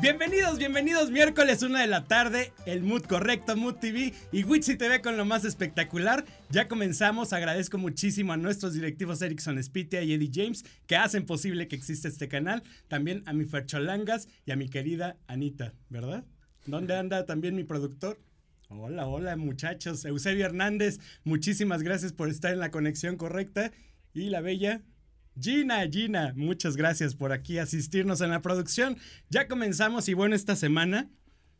Bienvenidos, bienvenidos, miércoles una de la tarde, el Mood Correcto, Mood TV y Witsi TV con lo más espectacular. Ya comenzamos, agradezco muchísimo a nuestros directivos Erickson Spitia y Eddie James que hacen posible que exista este canal. También a mi Fercholangas y a mi querida Anita, ¿verdad? ¿Dónde anda también mi productor? Hola, hola muchachos. Eusebio Hernández, muchísimas gracias por estar en la conexión correcta. Y la bella Gina, Gina, muchas gracias por aquí asistirnos en la producción. Ya comenzamos y bueno, esta semana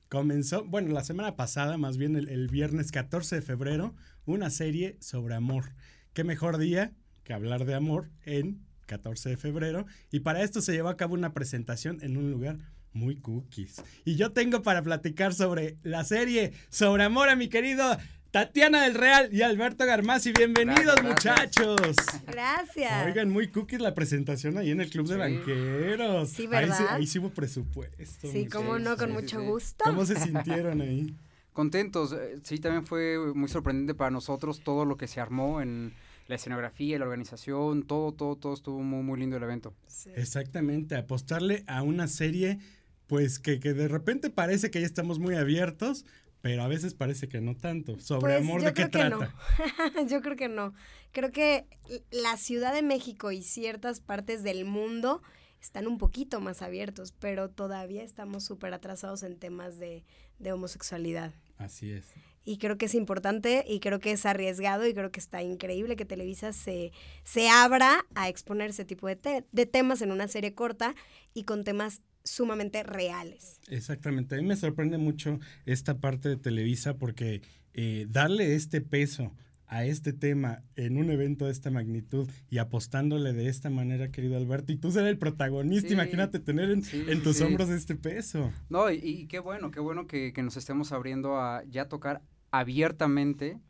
comenzó, bueno, la semana pasada, más bien el, viernes 14 de febrero, una serie sobre amor. ¿Qué mejor día que hablar de amor en 14 de febrero? Y para esto se llevó a cabo una presentación en un lugar muy cookies. Y yo tengo para platicar sobre la serie, sobre amor a mi querido Tatiana del Real y Alberto Garmazzi, bienvenidos muchachos. Gracias. Oigan, muy cookies la presentación ahí en el Club de Banqueros. Sí, ¿verdad? Ahí, sí, hubo presupuesto. Sí, cómo no, con mucho gusto. ¿Cómo se sintieron ahí? Contentos, eh, sí, también fue muy sorprendente para nosotros todo lo que se armó en la escenografía, la organización, todo, todo, todo estuvo muy, muy lindo el evento. Exactamente, apostarle a una serie pues que, que de repente parece que ya estamos muy abiertos, pero a veces parece que no tanto. ¿Sobre pues, amor de qué trata? yo creo que no. Creo que la Ciudad de México y ciertas partes del mundo están un poquito más abiertos, pero todavía estamos súper atrasados en temas de, homosexualidad. Así es. Y creo que es importante y creo que es arriesgado y creo que está increíble que Televisa se, se abra a exponer ese tipo de, de temas en una serie corta y con temas sumamente reales. Exactamente, a mí me sorprende mucho esta parte de Televisa porque eh, darle este peso a este tema en un evento de esta magnitud y apostándole de esta manera, querido Alberto, y tú ser el protagonista, imagínate tener en, tus hombros este peso. No, y, qué bueno, qué bueno que, nos estemos abriendo a ya tocar abiertamente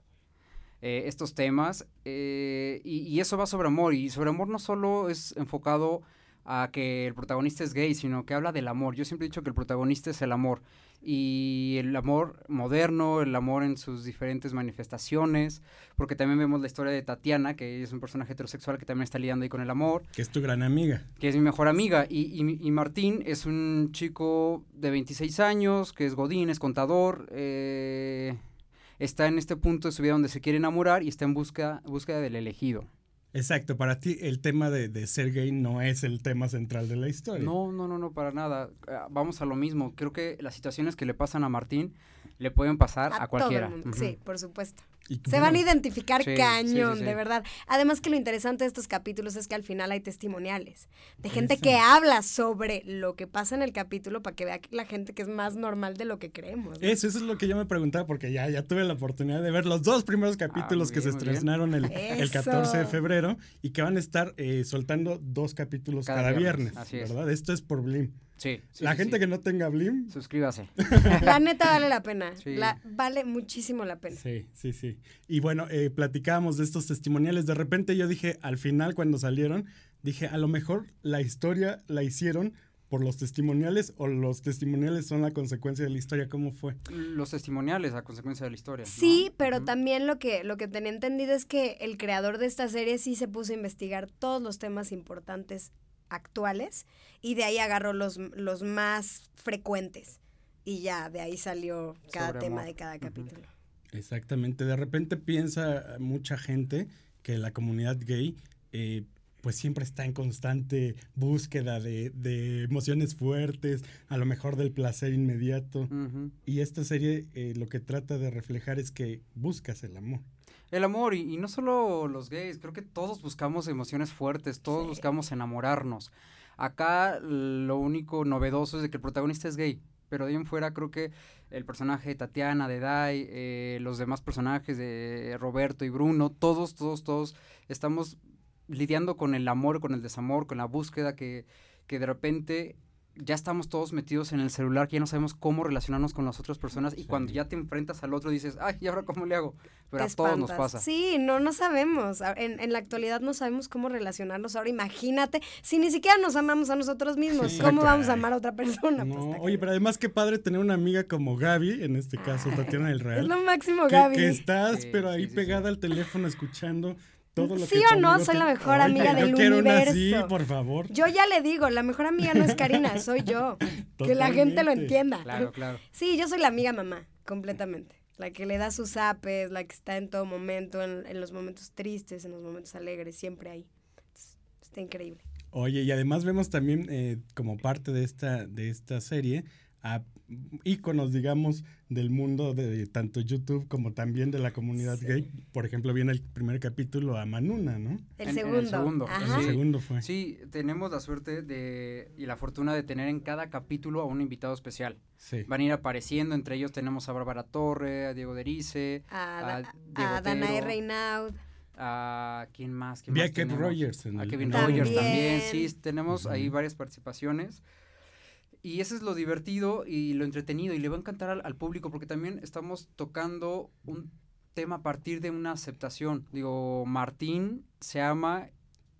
eh, estos temas, eh, y, y, eso va sobre amor, y sobre amor no solo es enfocado a que el protagonista es gay, sino que habla del amor. Yo siempre he dicho que el protagonista es el amor. Y el amor moderno, el amor en sus diferentes manifestaciones, porque también vemos la historia de Tatiana, que es un personaje heterosexual que también está lidiando ahí con el amor. Que es tu gran amiga. Que es mi mejor amiga. Y, y, Martín es un chico de 26 años, que es Godín, es contador, eh, está en este punto de su vida donde se quiere enamorar y está en busca, búsqueda del elegido. Exacto, para ti el tema de, de, ser gay no es el tema central de la historia. No, no, no, no, para nada. Ah, vamos a lo mismo. Creo que las situaciones que le pasan a Martín le pueden pasar a, cualquiera. Sí, por supuesto. Se van a identificar cañón, de verdad. Además que lo interesante de estos capítulos es que al final hay testimoniales de gente que habla sobre lo que pasa en el capítulo para que vea la gente que es más normal de lo que creemos. Eso, eso es lo que yo me preguntaba porque ya, ya tuve la oportunidad de ver los dos primeros ah, capítulos que se estrenaron el, el, 14 de febrero y que van a estar eh, soltando dos capítulos cada, viernes, ¿verdad? Esto es por Blim. Sí. la gente que no tenga Blim. Suscríbase. La neta vale la pena. La, vale muchísimo la pena. Sí, sí, sí. Y bueno, eh, platicábamos de estos testimoniales. De repente yo dije, al final cuando salieron, dije, a lo mejor la historia la hicieron por los testimoniales o los testimoniales son la consecuencia de la historia? ¿Cómo fue? Los testimoniales a consecuencia de la historia. Sí, pero también lo que, lo que tenía entendido es que el creador de esta serie sí se puso a investigar todos los temas importantes actuales y de ahí agarró los, los más frecuentes y ya de ahí salió cada tema de cada capítulo. Exactamente, de repente piensa mucha gente que la comunidad gay eh, pues siempre está en constante búsqueda de, de, emociones fuertes, a lo mejor del placer inmediato. Y esta serie eh, lo que trata de reflejar es que buscas el amor. El amor, y, no solo los gays, creo que todos buscamos emociones fuertes, todos buscamos enamorarnos. Acá lo único novedoso es de que el protagonista es gay, pero de ahí en fuera creo que el personaje de Tatiana, de Dai, eh, los demás personajes de Roberto y Bruno, todos, todos, todos estamos lidiando con el amor, con el desamor, con la búsqueda que, que de repente ya estamos todos metidos en el celular, que ya no sabemos cómo relacionarnos con las otras personas y cuando ya te enfrentas al otro dices, ay, ¿y ahora cómo le hago? Pero a todos nos pasa. Sí, no, no sabemos. En, en, la actualidad no sabemos cómo relacionarnos. Ahora imagínate, si ni siquiera nos amamos a nosotros mismos, ¿cómo vamos a amar a otra persona? Pues, oye, pero además qué padre tener una amiga como Gaby, en este caso Tatiana del Real. Es lo máximo, Gaby. Que estás, pero ahí pegada al teléfono escuchando todo lo ¿Sí que o no? Soy te- la mejor Oye, amiga del quiero una así, universo. por favor. Yo ya le digo, la mejor amiga no es Karina, soy yo. Que la gente lo entienda. Claro, claro. Sí, yo soy la amiga mamá, completamente. La que le da sus apes, la que está en todo momento, en, en los momentos tristes, en los momentos alegres, siempre ahí. Está increíble. Oye, y además vemos también eh, como parte de esta, de esta serie a íconos, digamos, del mundo de tanto YouTube como también de la comunidad Sí. gay. Por ejemplo, viene el primer capítulo a Manuna, ¿no? El En- en segundo. el segundo, Ajá. El Sí. segundo fue. Sí, tenemos la suerte de y la fortuna de tener en cada capítulo a un invitado especial. Sí. Van a ir apareciendo, entre ellos tenemos a Bárbara Torre, a Diego Derice, A, a a Danae. Reynaud. a quién más, quién a más Kevin tenemos? Rogers en a el- Kevin en el Rogers segundo. también, También. sí, tenemos ahí varias participaciones. Y eso es lo divertido y lo entretenido y le va a encantar al, al público porque también estamos tocando un tema a partir de una aceptación. Digo, Martín se ama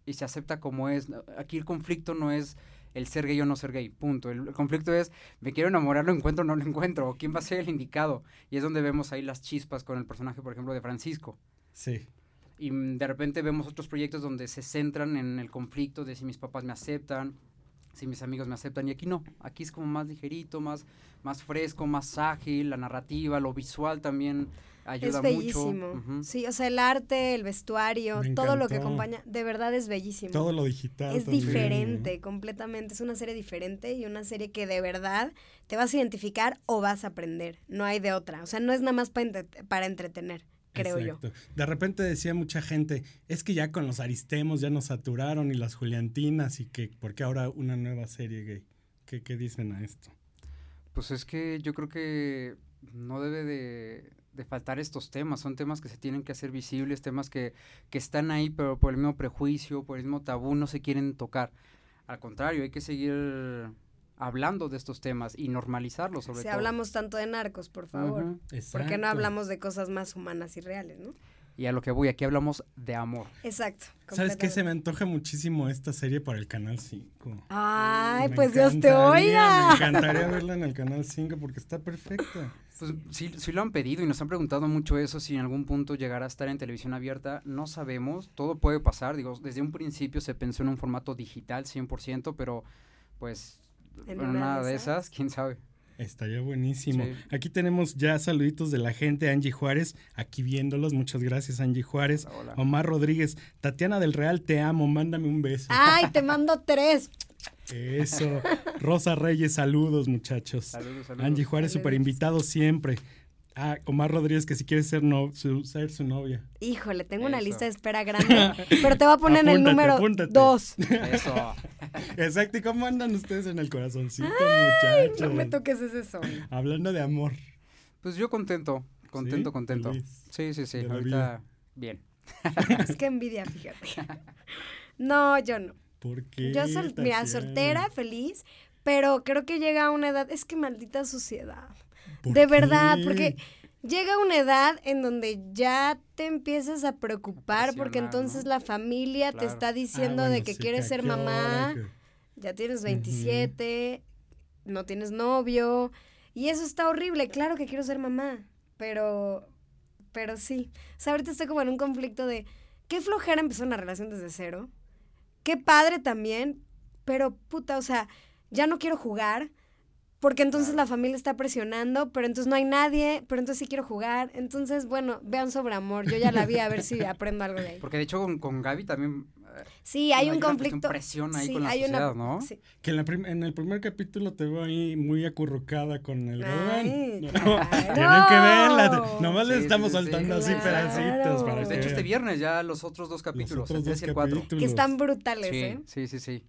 y se acepta como es. Aquí el conflicto no es el ser gay o no ser gay, punto. El, el conflicto es, me quiero enamorar, lo encuentro o no lo encuentro, quién va a ser el indicado. Y es donde vemos ahí las chispas con el personaje, por ejemplo, de Francisco. Sí. Y de repente vemos otros proyectos donde se centran en el conflicto de si mis papás me aceptan, si mis amigos me aceptan. Y aquí no, aquí es como más ligerito, más, más fresco, más ágil, la narrativa, lo visual también ayuda Es mucho. bellísimo. Ujú. Sí, o sea, el arte, el vestuario, Me todo lo que acompaña, de verdad es bellísimo. Todo lo digital. es también, diferente, completamente. Es una serie diferente y una serie que de verdad te vas a identificar o vas a aprender. No hay de otra. O sea, no es nada más para, entre- para entretener, creo yo. Exacto. De repente decía mucha gente, es que ya con los aristemos ya nos saturaron y las juliantinas y que, ¿por qué ahora una nueva serie gay? ¿Qué, qué dicen a esto? Pues es que yo creo que no debe de, de faltar estos temas. Son temas que se tienen que hacer visibles, temas que, que están ahí, pero por el mismo prejuicio, por el mismo tabú, no se quieren tocar. Al contrario, hay que seguir hablando de estos temas y normalizarlos sobre Si todo. hablamos tanto de narcos, por favor. Ujú. ¿Por qué no hablamos de cosas más humanas y reales, no? Y a lo que voy, aquí hablamos de amor. Exacto. ¿Sabes qué? Se me antoja muchísimo esta serie para el Canal 5. Ay, Me pues Dios te oiga. Me encantaría verla en el Canal 5 porque está perfecta. Pues sí, sí lo han pedido y nos han preguntado mucho eso, si en algún punto llegará a estar en televisión abierta, no sabemos, todo puede pasar, digo, desde un principio se pensó en un formato digital 100%, pero pues En una de esas. esas, quién sabe. Estaría buenísimo. Sí. Aquí tenemos ya saluditos de la gente. Angie Juárez, aquí viéndolos. Muchas gracias, Angie Juárez. Hola. Omar Rodríguez, Tatiana del Real, te amo. Mándame un beso. Ay, te mando tres. Eso. Rosa Reyes, saludos, muchachos. Saludos, saludos. Angie Juárez, super invitado siempre. Ah, Omar Rodríguez, que si quiere ser, no, su- ser su novia. Híjole, tengo una lista de espera grande, pero te voy a poner en el número apúntate. dos. Eso. Exacto. ¿Y cómo andan ustedes en el corazoncito, Ay, muchachos? no me toques ese son. Hablando de amor. Pues yo contento, contento, ¿Sí? contento. Feliz Sí, sí, sí, de ahorita bien. Es que envidia, fíjate. No, yo no. ¿Por qué? Yo, sol- mira, soltera, feliz, pero creo que llega a una edad, es que maldita sociedad. ¿Por De verdad, porque llega una edad en donde ya te empiezas a preocupar porque entonces ¿no? la familia te está Ah, diciendo de que sí, quieres ¿a ser mamá, Que- ya tienes 27, no tienes novio y eso está horrible, claro que quiero ser mamá, pero pero sí. O sea, ahorita estoy como en un conflicto de qué flojera empezar una relación desde cero. Qué padre también, pero puta, o sea, ya no quiero jugar. Porque entonces la familia está presionando, pero entonces no hay nadie, pero entonces sí quiero jugar. Entonces, bueno, vean sobre amor. Yo ya la vi a ver si aprendo algo de ahí. Porque de hecho con, con Gaby también eh, Sí, hay hay un una cuestión conflicto. presión ahí sí, con la hay sociedad, una, ¿no? sí. Que en, la prim- en el primer capítulo te veo ahí muy acurrucada con el Ay, claro. Tienen que verla. Nomás Sí, le estamos sí, sí. soltando así Claro. pedacitos para Pues que de hecho este viernes ya los otros dos los capítulos, otros el 3 dos y el 4. capítulos. Que están brutales, Sí, ¿eh? sí, sí, sí.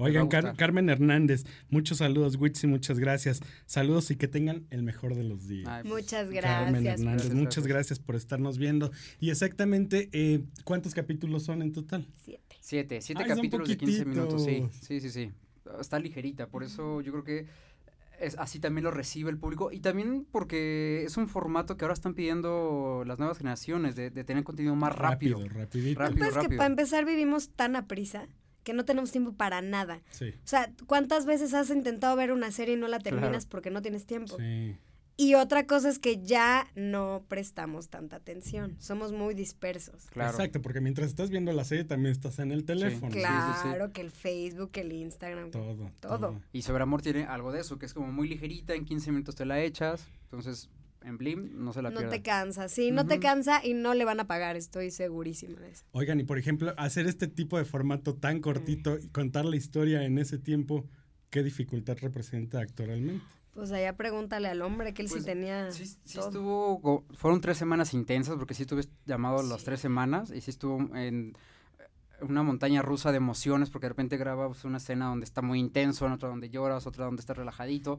Oigan, Car-. Carmen Hernández, muchos saludos, Witsi, muchas gracias. Saludos y que tengan el mejor de los días. Ay, pues, Muchas Carmen gracias. Hernández, Gracias, muchas gracias. gracias por estarnos viendo. Y exactamente, eh, ¿cuántos capítulos son en total? Siete. Siete, siete Ay, capítulos de 15 minutos, sí. Sí, sí, sí. Está ligerita, por eso yo creo que es, así también lo recibe el público y también porque es un formato que ahora están pidiendo las nuevas generaciones de, de tener contenido más rápido. rapidito. Rápido. Pues que rápido. para empezar vivimos tan a prisa que no tenemos tiempo para nada. Sí, O sea, ¿cuántas veces has intentado ver una serie y no la terminas Claro. porque no tienes tiempo? sí. Y otra cosa es que ya no prestamos tanta atención. Somos muy dispersos. Claro. Exacto, porque mientras estás viendo la serie también estás en el teléfono. sí, sí. Claro, que el Facebook, el Instagram. Todo, Todo. Y Sobre Amor tiene algo de eso, que es como muy ligerita, en 15 minutos te la echas. Entonces, en Blim no se la No pierdan. te cansa, sí, no te cansa y no le van a pagar, estoy segurísima de eso. Oigan, y por ejemplo, hacer este tipo de formato tan cortito y contar la historia en ese tiempo, ¿qué dificultad representa actoralmente? Pues allá pregúntale al hombre que él Pues, sí tenía Sí, sí todo. estuvo, fueron tres semanas intensas, porque sí estuve llamado las tres semanas, y sí estuvo en una montaña rusa de emociones, porque de repente grabas una escena donde está muy intenso, en otra donde lloras, otra donde está relajadito,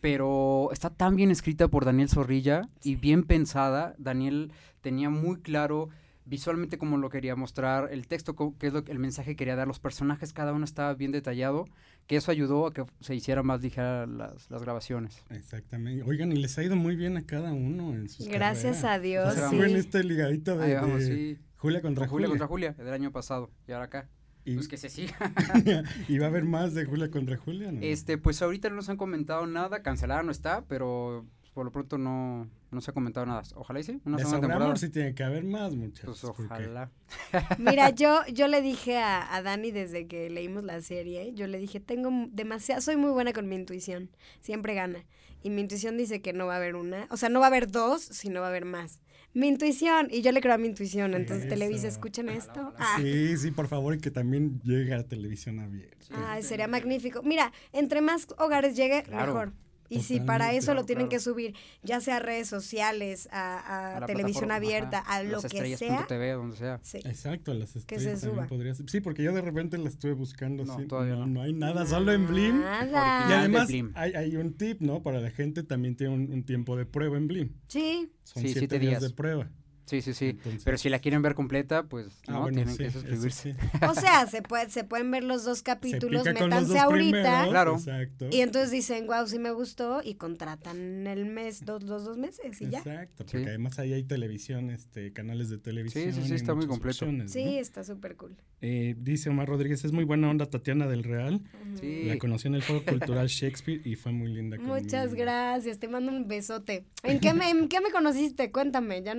pero está tan bien escrita por Daniel Zorrilla y bien pensada. Daniel tenía muy claro visualmente cómo lo quería mostrar, el texto, qué es lo el mensaje que quería dar, los personajes, cada uno estaba bien detallado, que eso ayudó a que se hiciera más ligera las, las grabaciones. Exactamente. Oigan, y les ha ido muy bien a cada uno en sus Gracias a Dios, en sí. este ligadito de, Ahí vamos, de sí. Julia contra Con Julia Julia. contra Julia, del año pasado, y ahora acá. Y, Pues que se siga. y va a haber más de Julia contra Julia, ¿no? Este, pues ahorita no nos han comentado nada, cancelada no está, pero por lo pronto no, no se ha comentado nada. Ojalá y sí, una de segunda temporada. amor sí tiene que haber más, muchachos. Pues porque- ojalá. Mira, yo, yo le dije a, a Dani desde que leímos la serie, yo le dije, tengo demasiado, soy muy buena con mi intuición, siempre gana. Y mi intuición dice que no va a haber una, o sea, no va a haber dos, sino va a haber más. Mi intuición, y yo le creo a mi intuición, entonces Eso. Televisa, escuchen Ojalá, esto. Ah, Sí, sí, por favor, y que también llegue a televisión abierta. ay, sería magnífico. Mira, entre más hogares llegue, Claro. mejor. Y si para eso lo tienen claro. que subir, ya sea a redes sociales, a, a A televisión abierta, ajá, a lo las que sea. TV, donde sea. Sí. Exacto, las se estrellas también suba. podría ser. Sí, porque yo de repente la estuve buscando. No, sí, todavía no, no. no hay nada, solo en Blim. Nada. Y además Blim. hay, hay un tip, ¿no? Para la gente también tiene un, un tiempo de prueba en Blim. Sí, Son Sí, siete, siete días. días. de prueba. Sí, sí, sí. Entonces- Pero si la quieren ver completa, pues Ah, no, bueno, tienen sí, que suscribirse. sí. O sea, se, puede, se pueden ver los dos capítulos, métanse dos ahorita. primeros, Claro. Exacto. Y entonces dicen, wow, sí me gustó, y contratan el mes, dos, los dos meses, y ya. Exacto, porque Sí. además ahí hay televisión, este, canales de televisión. sí, sí, y está muy completo. opciones, Sí, ¿no? está súper cool. Eh, dice Omar Rodríguez, es muy buena onda Tatiana del Real. Sí. La conocí en el Foro Cultural Shakespeare y fue muy linda Muchas conmigo. gracias, te mando un besote. ¿En qué me, en qué me conociste? Cuéntame, ya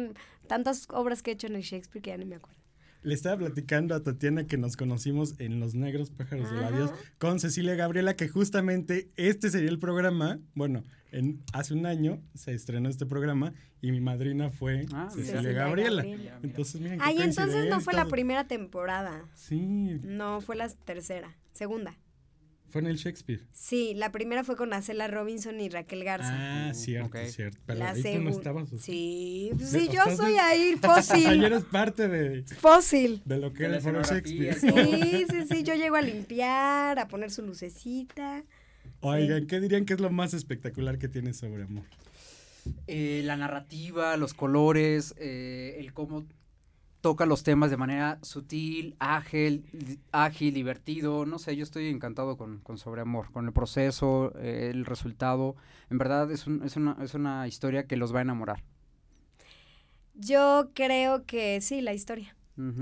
tantas obras que he hecho en el Shakespeare que ya ni me acuerdo. Le estaba platicando a Tatiana que nos conocimos en Los Negros Pájaros del Ajá. Adiós con Cecilia Gabriela, que justamente este sería el programa. Bueno, en, hace un año se estrenó este programa y mi madrina fue Ah. Cecilia Cecilia Gabriela. Gabriela. Entonces, miren qué Ay, entonces no fue la primera temporada. Sí, No, fue la tercera, segunda. Fue en el Shakespeare. Sí, la primera fue con Acela Robinson y Raquel Garza. Ah, Uh, cierto, ok. cierto. Pero la ahí tú no segunda. estabas. ¿o sí? Sí, pues sí, yo soy ahí, fósil. eres parte de, Fósil. de lo que De era el Shakespeare. Sí, sí, sí, yo llego a limpiar, a poner su lucecita. Oigan, ¿qué dirían que es lo más espectacular que tiene sobre amor? Eh, la narrativa, los colores, eh, el cómo toca los temas de manera sutil, ágil, ágil, divertido. No sé, yo estoy encantado con, con Sobreamor, con el proceso, eh, el resultado. En verdad es, un- es, una, es una historia que los va a enamorar. Yo creo que sí, la historia.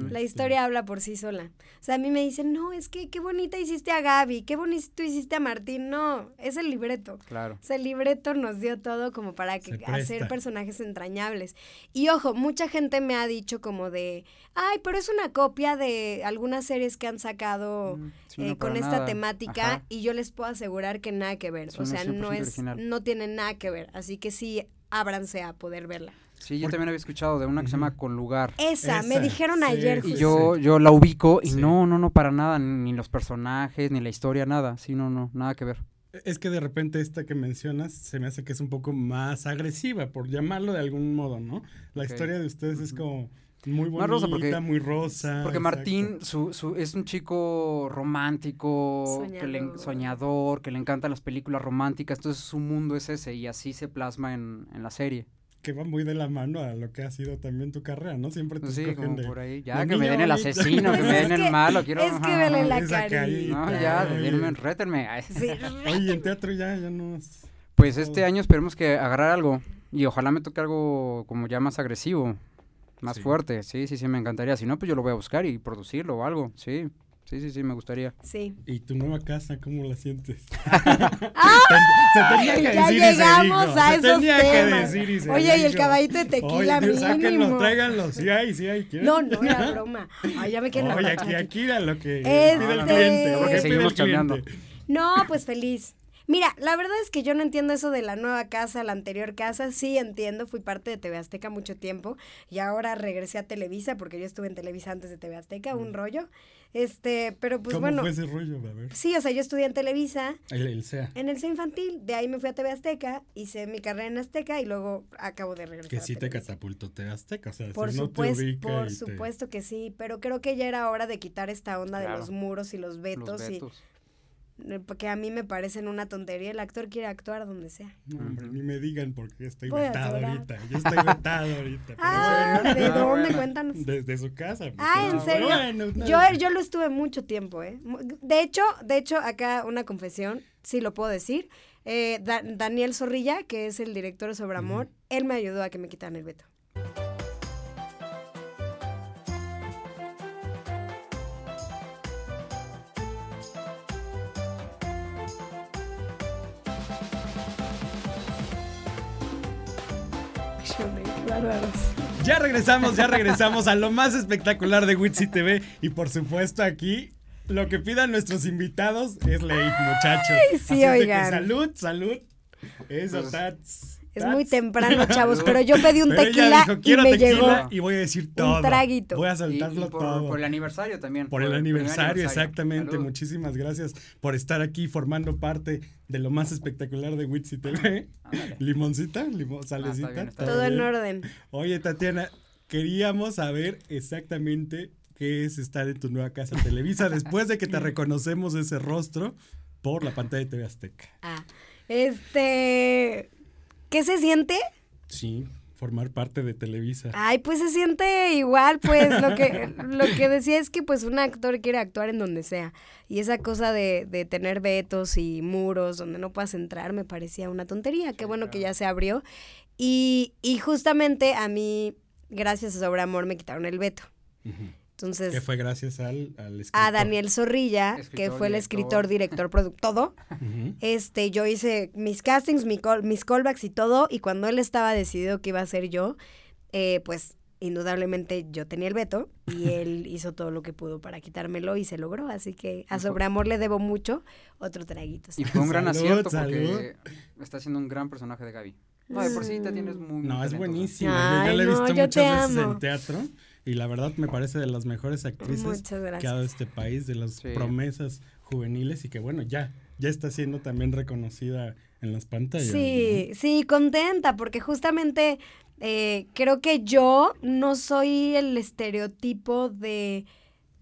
La Sí. historia habla por sí sola. O sea, a mí me dicen, no, es que qué bonita hiciste a Gaby, qué bonito hiciste a Martín. No, es el libreto. Claro. O sea, el libreto nos dio todo como para que, hacer personajes entrañables. Y ojo, mucha gente me ha dicho como de, ay, pero es una copia de algunas series que han sacado Mm, sí, eh, no, con esta nada. temática Ajá. y yo les puedo asegurar que nada que ver. Sí, o sea, no 100% es, original. no tiene nada que ver. Así que sí, ábranse a poder verla. Sí, yo también había escuchado de una que se llama Ujú. Con Lugar. Esa, me Esa, dijeron sí, ayer. sí, Y yo, yo la ubico y Sí. no, no, no, para nada, ni los personajes, ni la historia, nada. Sí, no, no, nada que ver. Es que de repente esta que mencionas se me hace que es un poco más agresiva, por llamarlo de algún modo, ¿no? La historia de ustedes es como muy bonita, Más rosa porque- muy rosa. Porque exacto. Martín su, su, es un chico romántico, que le, Soñador. soñador, que le encantan las películas románticas, entonces su mundo es ese y así se plasma en, en la serie. Que va muy de la mano a lo que ha sido también tu carrera, ¿no? Siempre te Pues sí, escogen como de... por ahí. Ya, de que me den el asesino, que me den el malo, quiero... es que vele la carita. carita. No, ya, denme, rétenme. Sí, Oye, en teatro ya, ya no es... Pues este año esperemos que agarrar algo y ojalá me toque algo como ya más agresivo, más Sí. fuerte. Sí, sí, sí, me encantaría. Si no, pues yo lo voy a buscar y producirlo o algo, sí. Sí, sí, sí, me gustaría. Sí. ¿Y tu nueva casa, cómo la sientes? ¡Ah! Se tenía que ya decir y se llegamos dijo, a se esos tenía que temas. decir y se Oye, y el dijo. caballito de tequila Oye, sáquenlo, mínimo. tráiganlo. Sí hay, sí hay. ¿quieren? No, no era broma. Ay, ya me quieren Oye, aquí, aquí. era lo que Este- pide el cliente. Porque lo que seguimos cliente. chambeando. No, pues feliz. Mira, la verdad es que yo no entiendo eso de la nueva casa, la anterior casa. Sí entiendo, fui parte de TV Azteca mucho tiempo y ahora regresé a Televisa porque yo estuve en Televisa antes de TV Azteca, un rollo. Este, pero pues ¿Cómo bueno. fue ese rollo? A ver. Sí, o sea, yo estudié en Televisa, El, el SEA. en el C infantil, de ahí me fui a TV Azteca, hice mi carrera en Azteca y luego acabo de regresar. Que a sí te catapultó te Azteca, o sea, Por si no te supuesto, ubica por te- supuesto que sí, pero creo que ya era hora de quitar esta onda de los muros y los vetos, Los vetos. y eh, porque a mí me parecen una tontería. El actor quiere actuar donde sea. No, hombre, ni me digan porque estoy vetado ahorita. Yo estoy vetado ahorita. Ah, bueno. ¿de Ah, dónde? bueno. Cuéntanos. Desde su casa. Ah, ¿en serio? bueno, no. Yo, yo lo estuve mucho tiempo, ¿eh? De hecho, de hecho, acá una confesión, sí lo puedo decir. Eh, Da- Daniel Zorrilla, que es el director de Sobre Amor, él me ayudó a que me quitaran el veto. Bárbaros. Ya regresamos, ya regresamos a lo más espectacular de Witsi TV. Y por supuesto, aquí lo que pidan nuestros invitados es ley, muchachos. sí, Así es de que oigan. salud, salud. Eso, Pues, tats. Es muy temprano, chavos, pero yo pedí un tequila dijo, y quiero me tequila llegó. y voy a decir todo. traguito. Voy a Y- y soltarlo por, todo. por el aniversario también. Por el aniversario, exactamente. Salud. Muchísimas gracias por estar aquí formando parte de lo más espectacular de Witsi TV. Limoncita, limón, salecita. bien, está Todo en orden. Oye, Tatiana, queríamos saber exactamente qué es estar en tu nueva casa Televisa después de que te reconocemos ese rostro por la pantalla de TV Azteca. Ah, este, ¿qué se siente? Sí, formar parte de Televisa. Ay, pues se siente igual, pues lo que, lo que decía es que pues un actor quiere actuar en donde sea. Y esa cosa de, de tener vetos y muros donde no puedas entrar me parecía una tontería. Qué bueno que ya se abrió. Y, y justamente a mí, gracias a Sobre Amor, me quitaron el veto. Ujú. Entonces, Que fue gracias al, al a escritor. Daniel Zorrilla, que Escritor, fue el director. escritor, director, productor, todo. Este, yo hice mis castings, mi call- mis callbacks y todo, y cuando él estaba decidido que iba a ser yo, eh, pues indudablemente yo tenía el veto y él hizo todo lo que pudo para quitármelo y se logró, así que a Sobreamor le debo mucho, otro traguito. Y fue un gran Salud, acierto salud. porque está haciendo un gran personaje de Gaby. No, de por sí te tienes muy, muy No, es. Yo, yo la he visto muchas veces amo. en teatro y la verdad me parece de las mejores actrices que ha dado este país, de las Sí. promesas juveniles y que bueno, ya, ya está siendo también reconocida en las pantallas. Sí, sí, contenta, porque justamente eh, creo que yo no soy el estereotipo de,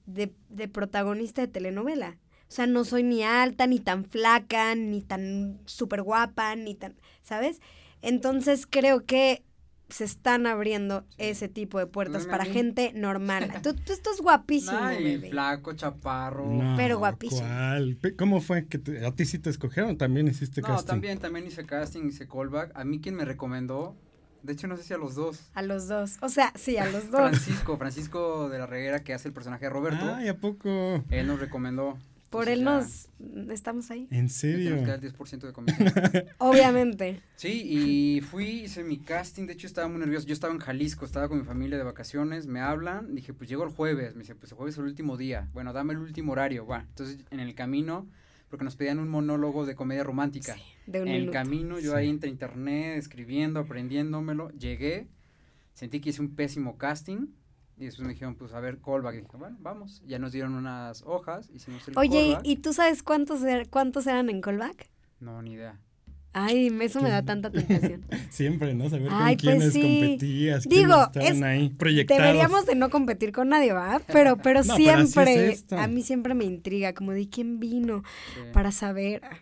de, de protagonista de telenovela. O sea, no soy ni alta, ni tan flaca, ni tan súper guapa, ni tan, ¿sabes? Entonces creo que se están abriendo ese tipo de puertas para gente normal. Tú, tú estás guapísimo, Ay, bebé. flaco, chaparro. No, Pero guapísimo. ¿Cómo fue que te- a ti sí te escogieron? También hiciste No, casting. también, también hice casting, hice callback. A mí quien me recomendó, de hecho no sé si a los dos. A los dos. O sea, sí, a los dos. Francisco, Francisco de la Reguera, que hace el personaje de Roberto. Ay, ¿a poco? Él nos recomendó. Por él ya nos estamos ahí. ¿En serio? tenemos que dar el 10% de comisión. Obviamente. Sí, y fui, hice mi casting, de hecho estaba muy nervioso, yo estaba en Jalisco, estaba con mi familia de vacaciones, me hablan, dije, pues llego el jueves, me dice, pues el jueves es el último día, bueno, dame el último horario, va, entonces en el camino, porque nos pedían un monólogo de comedia romántica, De un en el camino yo Sí. ahí entre internet, escribiendo, aprendiéndomelo, llegué, sentí que hice un pésimo casting, y después me dijeron, pues a ver, callback, y dije, bueno, vamos, ya nos dieron unas hojas, hicimos el Oye, callback. ¿y y tú sabes cuántos, er- cuántos eran en callback? No, ni idea. Ay, eso me da tanta tentación. Siempre, ¿no? Saber Ay, con pues quiénes sí. competías, quiénes Digo, estaban es- ahí proyectados. Deberíamos de no competir con nadie, ¿va? Pero, pero No, pero así es siempre, a mí siempre me intriga, como de quién vino Sí. para saber. Ah,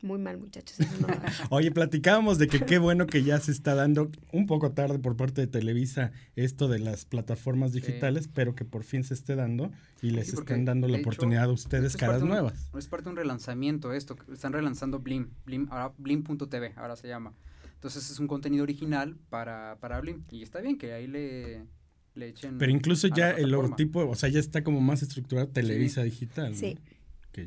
Muy mal, muchachos. eso no. Oye, platicábamos de que qué bueno que ya se está dando un poco tarde por parte de Televisa esto de las plataformas digitales, pero que por fin se esté dando y les Sí, están dando la hecho, oportunidad a ustedes es caras un- nuevas. Es parte de un relanzamiento esto, que están relanzando Blim, Blim, ahora Blim.tv, ahora se llama. Entonces es un contenido original para, para Blim y está bien que ahí le, le echen. Pero incluso ya el logotipo, o sea, ya está como más estructurado Televisa Digital. ¿no?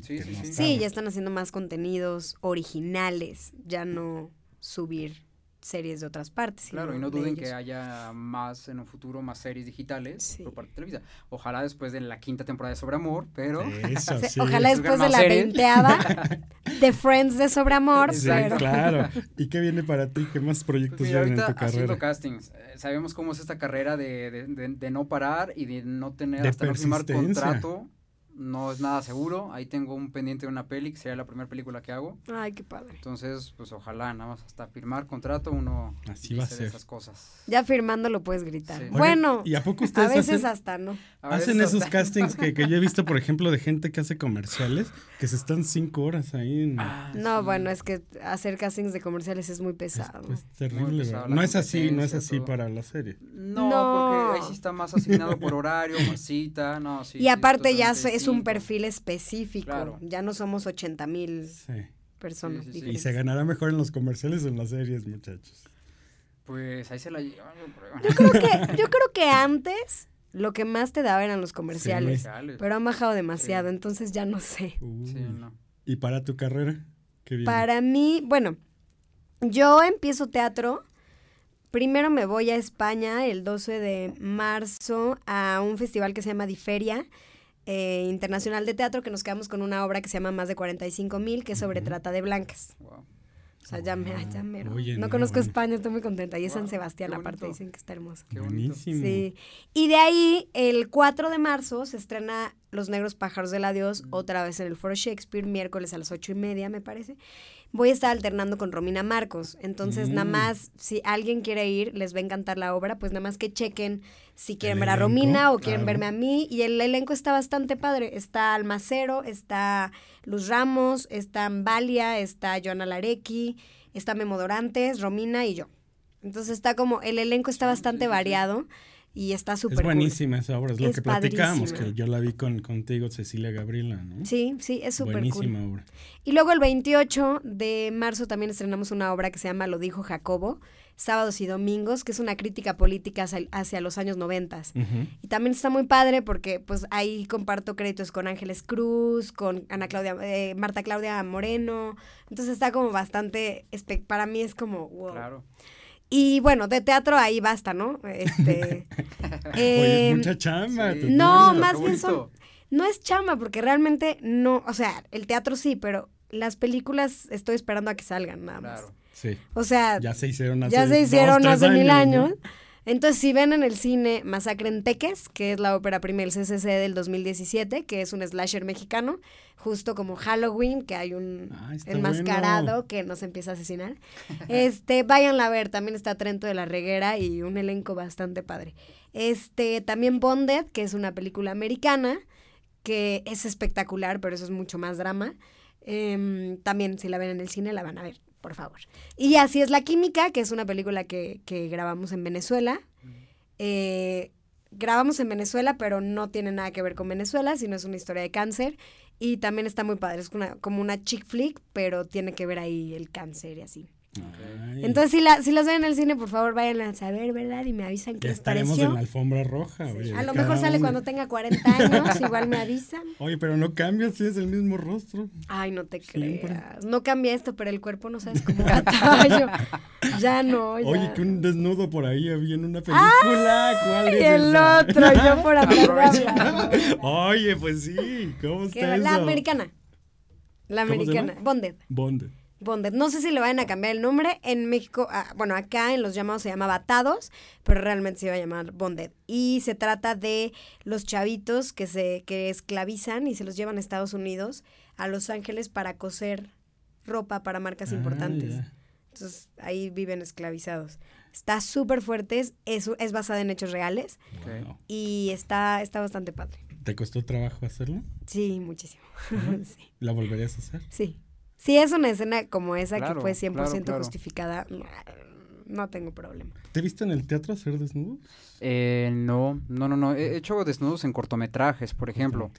Sí. Que- Sí, que sí, no sí. estaba. Sí, ya están haciendo más contenidos originales, ya no subir series de otras partes. Claro, y no de duden que haya más en un futuro, más series digitales Sí. por parte de Televisa. Ojalá después de la quinta temporada de Sobre Amor, pero... Eso, sí. Ojalá después de la veinteava de Friends de Sobreamor, Sí, pero claro. ¿Y qué viene para ti? ¿Qué más proyectos Pues mira, vienen en ahorita tu haciendo carrera? castings, eh, sabemos cómo es esta carrera de, de- de- de no parar y de no tener, De hasta no firmar contrato, no es nada seguro. Ahí tengo un pendiente de una peli, que sería la primera película que hago. ay, qué padre. Entonces, pues ojalá, nada más hasta firmar contrato uno Así va a de ser. esas cosas. Ya firmando lo puedes gritar. Sí. Bueno, ¿Y a poco a ustedes veces hacen, hasta no. A hacen esos hasta- castings que, que yo he visto, por ejemplo, de gente que hace comerciales, que se están cinco horas ahí en... Ah, No, sí. bueno, es que hacer castings de comerciales es muy es, pesado. es terrible. No es así, no es así todo. para la serie. No, No. porque ahí sí está más asignado por horario, más cita, no, sí. y aparte ya totalmente es un perfil específico. Claro. Ya no somos 80 mil Sí. personas Sí, sí, sí. Y se ganará mejor en los comerciales o en las series, muchachos. Pues ahí se la llevan, yo creo. Yo creo que, yo creo que antes lo que más te daba eran los comerciales. Pero han bajado demasiado, Sí. entonces ya no sé. Uy. Sí, no. ¿Y para tu carrera? ¿Qué viene? Para mí, bueno, yo empiezo teatro. Primero me voy a España el 12 de marzo a un festival que se llama Diferia eh, Internacional de Teatro, que nos quedamos con una obra que se llama Más de 45 mil, que es sobre Ujú. trata de blancas. Wow. O sea, ya me, ya mero. Oye, no no, conozco bueno. España, estoy muy contenta. Y es San Guau, Sebastián, aparte, dicen que está hermoso. Qué bonito. Buenísimo. Sí. Y de ahí, el 4 de marzo, se estrena Los Negros Pájaros del Adiós, otra vez en el Foro Shakespeare, miércoles a las ocho y media, me parece. Voy a estar alternando con Romina Marcos. Entonces, nada Mm. más, si alguien quiere ir, les va a encantar la obra, pues nada más que chequen si quieren ver a Romina o quieren claro. verme a mí. Y el elenco está bastante padre. Está Almacero, está Luz Ramos, está Ambalia, está Joana Larecki, está Memo Dorantes, Romina y yo. Entonces está como, el elenco está bastante variado y está súper Es cool. buenísima esa obra, es lo Es que platicábamos, que yo la vi con contigo, Cecilia Gabriela, ¿no? Sí, sí, es súper cool. Buenísima obra. Y luego el 28 de marzo también estrenamos una obra que se llama Lo dijo Jacobo, sábados y domingos, que es una crítica política hacia, hacia los años noventas. Ujú. Y también está muy padre porque pues ahí comparto créditos con Ángeles Cruz, con Ana Claudia, eh, Marta Claudia Moreno. Entonces está como bastante, para mí es como wow. Claro. Y bueno, de teatro ahí basta, ¿no? Este, Oye, em, mucha chamba. Sí. no, más bien son- no es chamba porque realmente no, o sea, el teatro sí, pero las películas estoy esperando a que salgan nada más. Claro. Sí, O sea, ya se hicieron hace ya se hicieron hace mil ¿no? Entonces, si ven en el cine Masacre en Teques, que es la ópera prima del CCC del 2017, que es un slasher mexicano, justo como Halloween, que hay un Ah, enmascarado bueno. que nos empieza a asesinar. Este, váyanla a ver, también está Trento de la Reguera y un elenco bastante padre. Este, también Bonded, que es una película americana, que es espectacular, pero eso es mucho más drama. Em, también, si la ven en el cine, la van a ver, por favor. Y así es La Química, que es una película que, que grabamos en Venezuela. Eh, grabamos en Venezuela, pero no tiene nada que ver con Venezuela, sino es una historia de cáncer. Y también está muy padre, es una, como una chick flick, pero tiene que ver ahí el cáncer y así. Entonces, si, la, si las ven en el cine, por favor, vayan a saber, ¿verdad? Y me avisan les estaremos pareció. en la alfombra roja. oye, A lo mejor sale uno. cuando tenga 40 años, igual me avisan. Oye, pero no cambias si es el mismo rostro. Ay, no te Siempre. creas. No cambia esto, pero el cuerpo no sabes cómo batallo. Ya no, ya. Oye, que un desnudo por ahí había en una película. ¿Cuál Y es el esa? otro, yo por hablar. Oye, pues sí, ¿cómo Que está La eso? americana. La ¿Cómo se americana. llama? Bonded. Bond. Bonded. No sé si le vayan a cambiar el nombre. En México, ah, bueno, acá en los llamados se llama Batados, pero realmente se iba a llamar Bonded. Y se trata de los chavitos que se que esclavizan y se los llevan a Estados Unidos, a Los Ángeles, para coser ropa para marcas Ah, importantes. Entonces ahí viven esclavizados. Está súper fuerte, es, es, basada en hechos reales y está, está bastante padre. ¿Te costó trabajo hacerlo? Sí, muchísimo. sí. ¿La volverías a hacer? Sí. Si es una escena como esa que fue 100% claro, claro. justificada, no, no tengo problema. ¿Te viste en el teatro hacer desnudos? Eh, no, no, no, no. He hecho desnudos en cortometrajes, por ejemplo.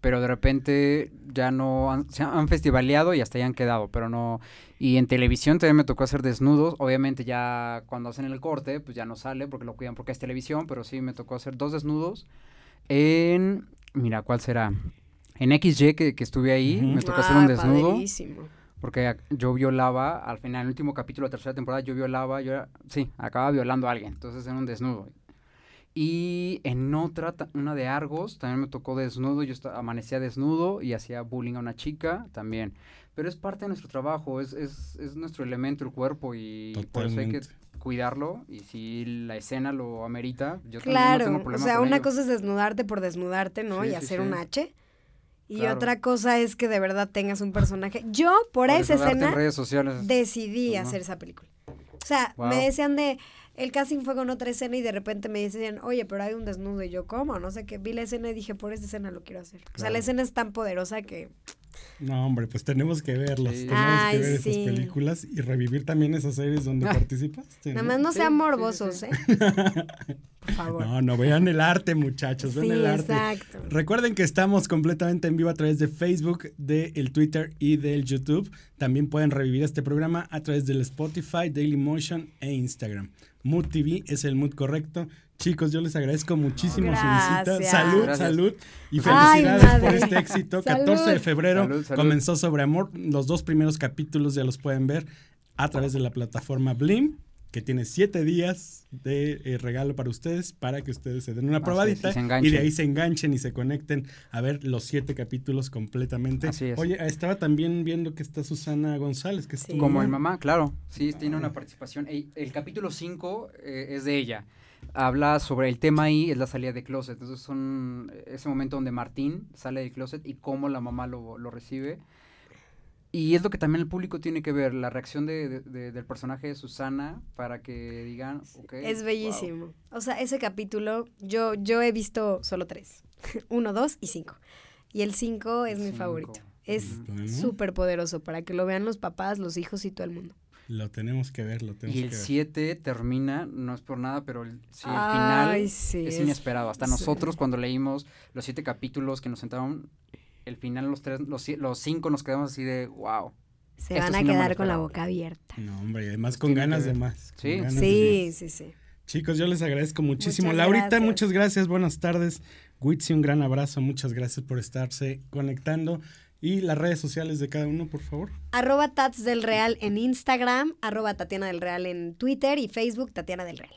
pero de repente ya no han, se han festivaleado y hasta ya han quedado, pero no. Y en televisión también me tocó hacer desnudos. Obviamente ya cuando hacen el corte, pues ya no sale porque lo cuidan porque es televisión, pero sí me tocó hacer dos desnudos en, mira, ¿cuál será? En XY que, que estuve ahí, Ujú. me tocó hacer un Ah, desnudo. padrísimo. Porque yo violaba, al final, en el último capítulo de la tercera temporada, yo violaba, yo era- sí, acababa violando a alguien, entonces era un desnudo. Y en otra, una de Argos, también me tocó desnudo, yo esta- amanecía desnudo y hacía bullying a una chica también. Pero es parte de nuestro trabajo, es, es, es nuestro elemento, el cuerpo, y por eso hay que Totalmente. cuidarlo. Y si la escena lo amerita, yo también no Claro, tengo o problema sea, con una ello. cosa es desnudarte por desnudarte, ¿no? Sí, y sí, hacer sí. un H. Y Claro. otra cosa es que de verdad tengas un personaje. Yo, por, Por esa escena, redes sociales. decidí pues, hacer esa película. O sea, Wow. me decían de. El casting fue con otra escena y de repente me decían, oye, pero hay un desnudo. Y yo, ¿cómo? No sé qué. Vi la escena y dije, por esta escena lo quiero hacer. O sea, la escena es tan poderosa que. No, hombre, pues tenemos que verlos. Sí. Tenemos Ay, que ver esas películas y revivir también esas series donde Ah. participaste. Nada ¿no? más no sean sí, morbosos, sí. ¿eh? Por favor. No, no, vean el arte, muchachos, vean sí, el arte. exacto. Recuerden que estamos completamente en vivo a través de Facebook, del Twitter y del YouTube. También pueden revivir este programa a través del Spotify, Dailymotion e Instagram. Mood TV es el mood correcto. Chicos, yo les agradezco muchísimo su visita. Gracias. Salud, Gracias. salud y Ay, felicidades por este éxito. Salud. 14 de febrero Salud, salud. comenzó Sobre Amor. Los dos primeros capítulos ya los pueden ver a través de la plataforma Blim, que tiene siete días de eh, regalo para ustedes, para que ustedes se den una Así es, probadita y de ahí se enganchen y se conecten a ver los siete capítulos completamente. Así es. Oye, estaba también viendo que está Susana González, que es Sí. tu Como el mamá, claro. Sí, tiene una participación. El, el capítulo 5 es de ella. Habla sobre el tema ahí, es la salida de closet. Entonces son ese momento donde Martín sale del closet y cómo la mamá lo, lo recibe. Y es lo que también el público tiene que ver, la reacción de, de- de- del personaje de Susana para que digan, ok. Es wow. bellísimo. O sea, ese capítulo, yo, yo he visto solo tres. Uno, dos y cinco. Y el cinco es mi favorito. Es súper poderoso para que lo vean los papás, los hijos y todo el mundo. Lo tenemos que ver, lo tenemos Y que el ver. 7 termina, no es por nada, pero el, sí, el Ay, final sí, es es- inesperado. Hasta sí. nosotros cuando leímos los siete capítulos que nos sentaron, el final los tres, los, los cinco nos quedamos así de wow. Se Esto van a no quedar con la boca abierta. No, hombre, y además con ganas de más. Sí. Sí, sí, sí. Chicos, yo les agradezco muchísimo. Muchas Laurita, gracias. muchas gracias, buenas tardes. Witsi, un gran abrazo, muchas gracias por estarse conectando. Y las redes sociales de cada uno, por favor. Arroba Tats del Real en Instagram, arroba Tatiana del Real en Twitter y Facebook Tatiana del Real.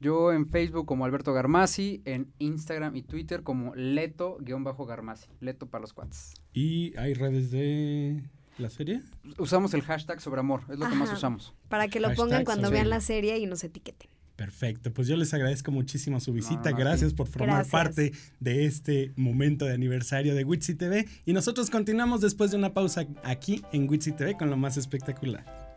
Yo en Facebook como Alberto Garmasi, en Instagram y Twitter como Leto-Garmasi, Leto para los cuates. Y hay redes de la serie. Usamos el hashtag sobre amor, es lo que más usamos. Para que lo Hashtag pongan cuando sobre- vean la serie y nos etiqueten. Perfecto, pues yo les agradezco muchísimo su visita. no, Gracias sí. por formar Gracias. parte de este momento de aniversario de Witsi TV. Y nosotros continuamos después de una pausa aquí en Witsi TV con lo más espectacular.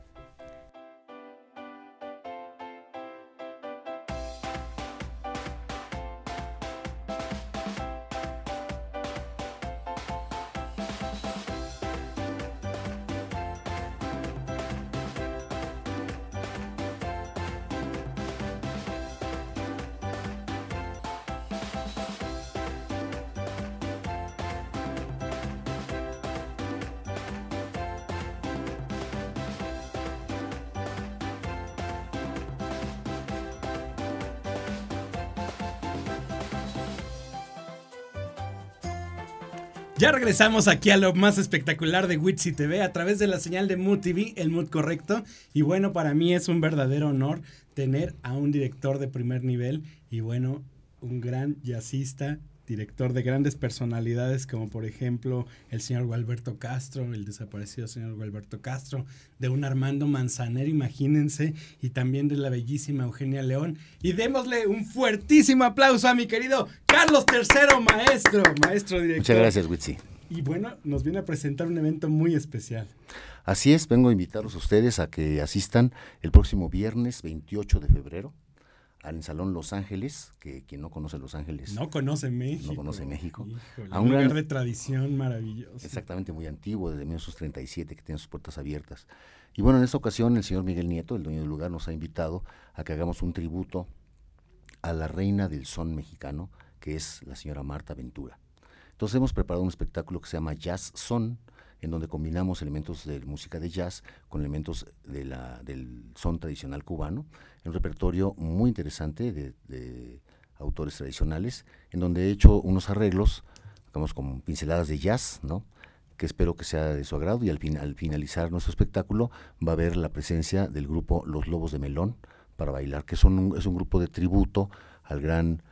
Regresamos aquí a lo más espectacular de Witsi TV a través de la señal de Mood TV, el Mood correcto. Y bueno, para mí es un verdadero honor tener a un director de primer nivel y bueno, un gran jazzista, director de grandes personalidades como por ejemplo el señor Gualberto Castro, el desaparecido señor Gualberto Castro, de un Armando Manzanero, imagínense, y también de la bellísima Eugenia León. Y démosle un fuertísimo aplauso a mi querido Carlos III, maestro, maestro director. Muchas gracias, Witsi. Y bueno, nos viene a presentar un evento muy especial. Así es, vengo a invitarlos a ustedes a que asistan el próximo viernes 28 de febrero al Salón Los Ángeles, que quien no conoce Los Ángeles, No conoce México. No conoce México. Híjole, A un un lugar gran- de tradición maravilloso. exactamente muy antiguo, desde 1937, que tiene sus puertas abiertas. Y bueno, en esta ocasión el señor Miguel Nieto, el dueño del lugar, nos ha invitado a que hagamos un tributo a la reina del son mexicano, que es la señora Marta Ventura. Entonces hemos preparado un espectáculo que se llama Jazz Son, en donde combinamos elementos de música de jazz con elementos del son tradicional cubano, un repertorio muy interesante de, autores tradicionales, en donde he hecho unos arreglos, digamos, como pinceladas de jazz, ¿no? que espero que sea de su agrado y al, fin, al finalizar nuestro espectáculo va a haber la presencia del grupo Los Lobos de Melón para bailar, que son es un grupo de tributo al gran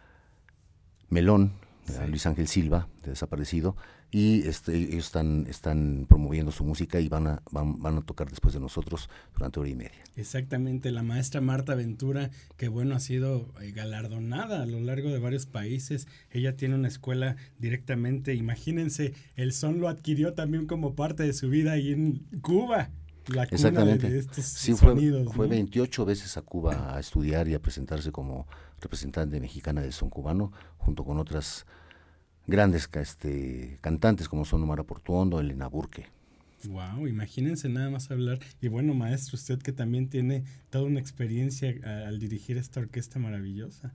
Melón, a Luis Ángel Silva, desaparecido, y este, ellos están, están promoviendo su música y van a, van, van, a tocar después de nosotros durante hora y media. Exactamente, la maestra Marta Ventura, que bueno, ha sido eh, galardonada a lo largo de varios países. Ella tiene una escuela directamente, imagínense, el son lo adquirió también como parte de su vida ahí en Cuba. La cuna Exactamente. De estos sí, fue, fue ¿no? 28 veces a Cuba a estudiar y a presentarse como representante mexicana del son cubano, junto con otras grandes este, cantantes como son Omar Portuondo, Elena Burke. Wow, imagínense nada más hablar. Y bueno, maestro, usted que también tiene toda una experiencia al dirigir esta orquesta maravillosa.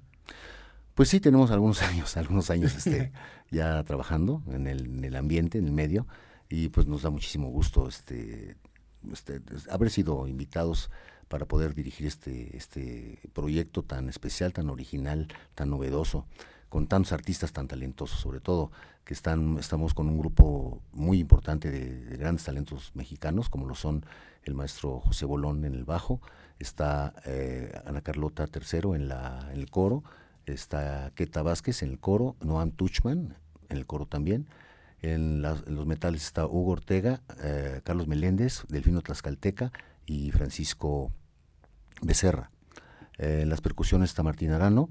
Pues sí, tenemos algunos años, algunos años este, ya trabajando en el, en el, ambiente, en el medio, y pues nos da muchísimo gusto este, este, haber sido invitados para poder dirigir este, este proyecto tan especial, tan original, tan novedoso con tantos artistas tan talentosos, sobre todo que están, estamos con un grupo muy importante de, de, grandes talentos mexicanos, como lo son el maestro José Bolón en el bajo, está eh, Ana Carlota III en, la, en el coro, está Keta Vázquez en el coro, Noam Tuchman en el coro también, en los metales está Hugo Ortega, eh, Carlos Meléndez, Delfino Tlaxcalteca y Francisco Becerra. Eh, en las percusiones está Martín Arano,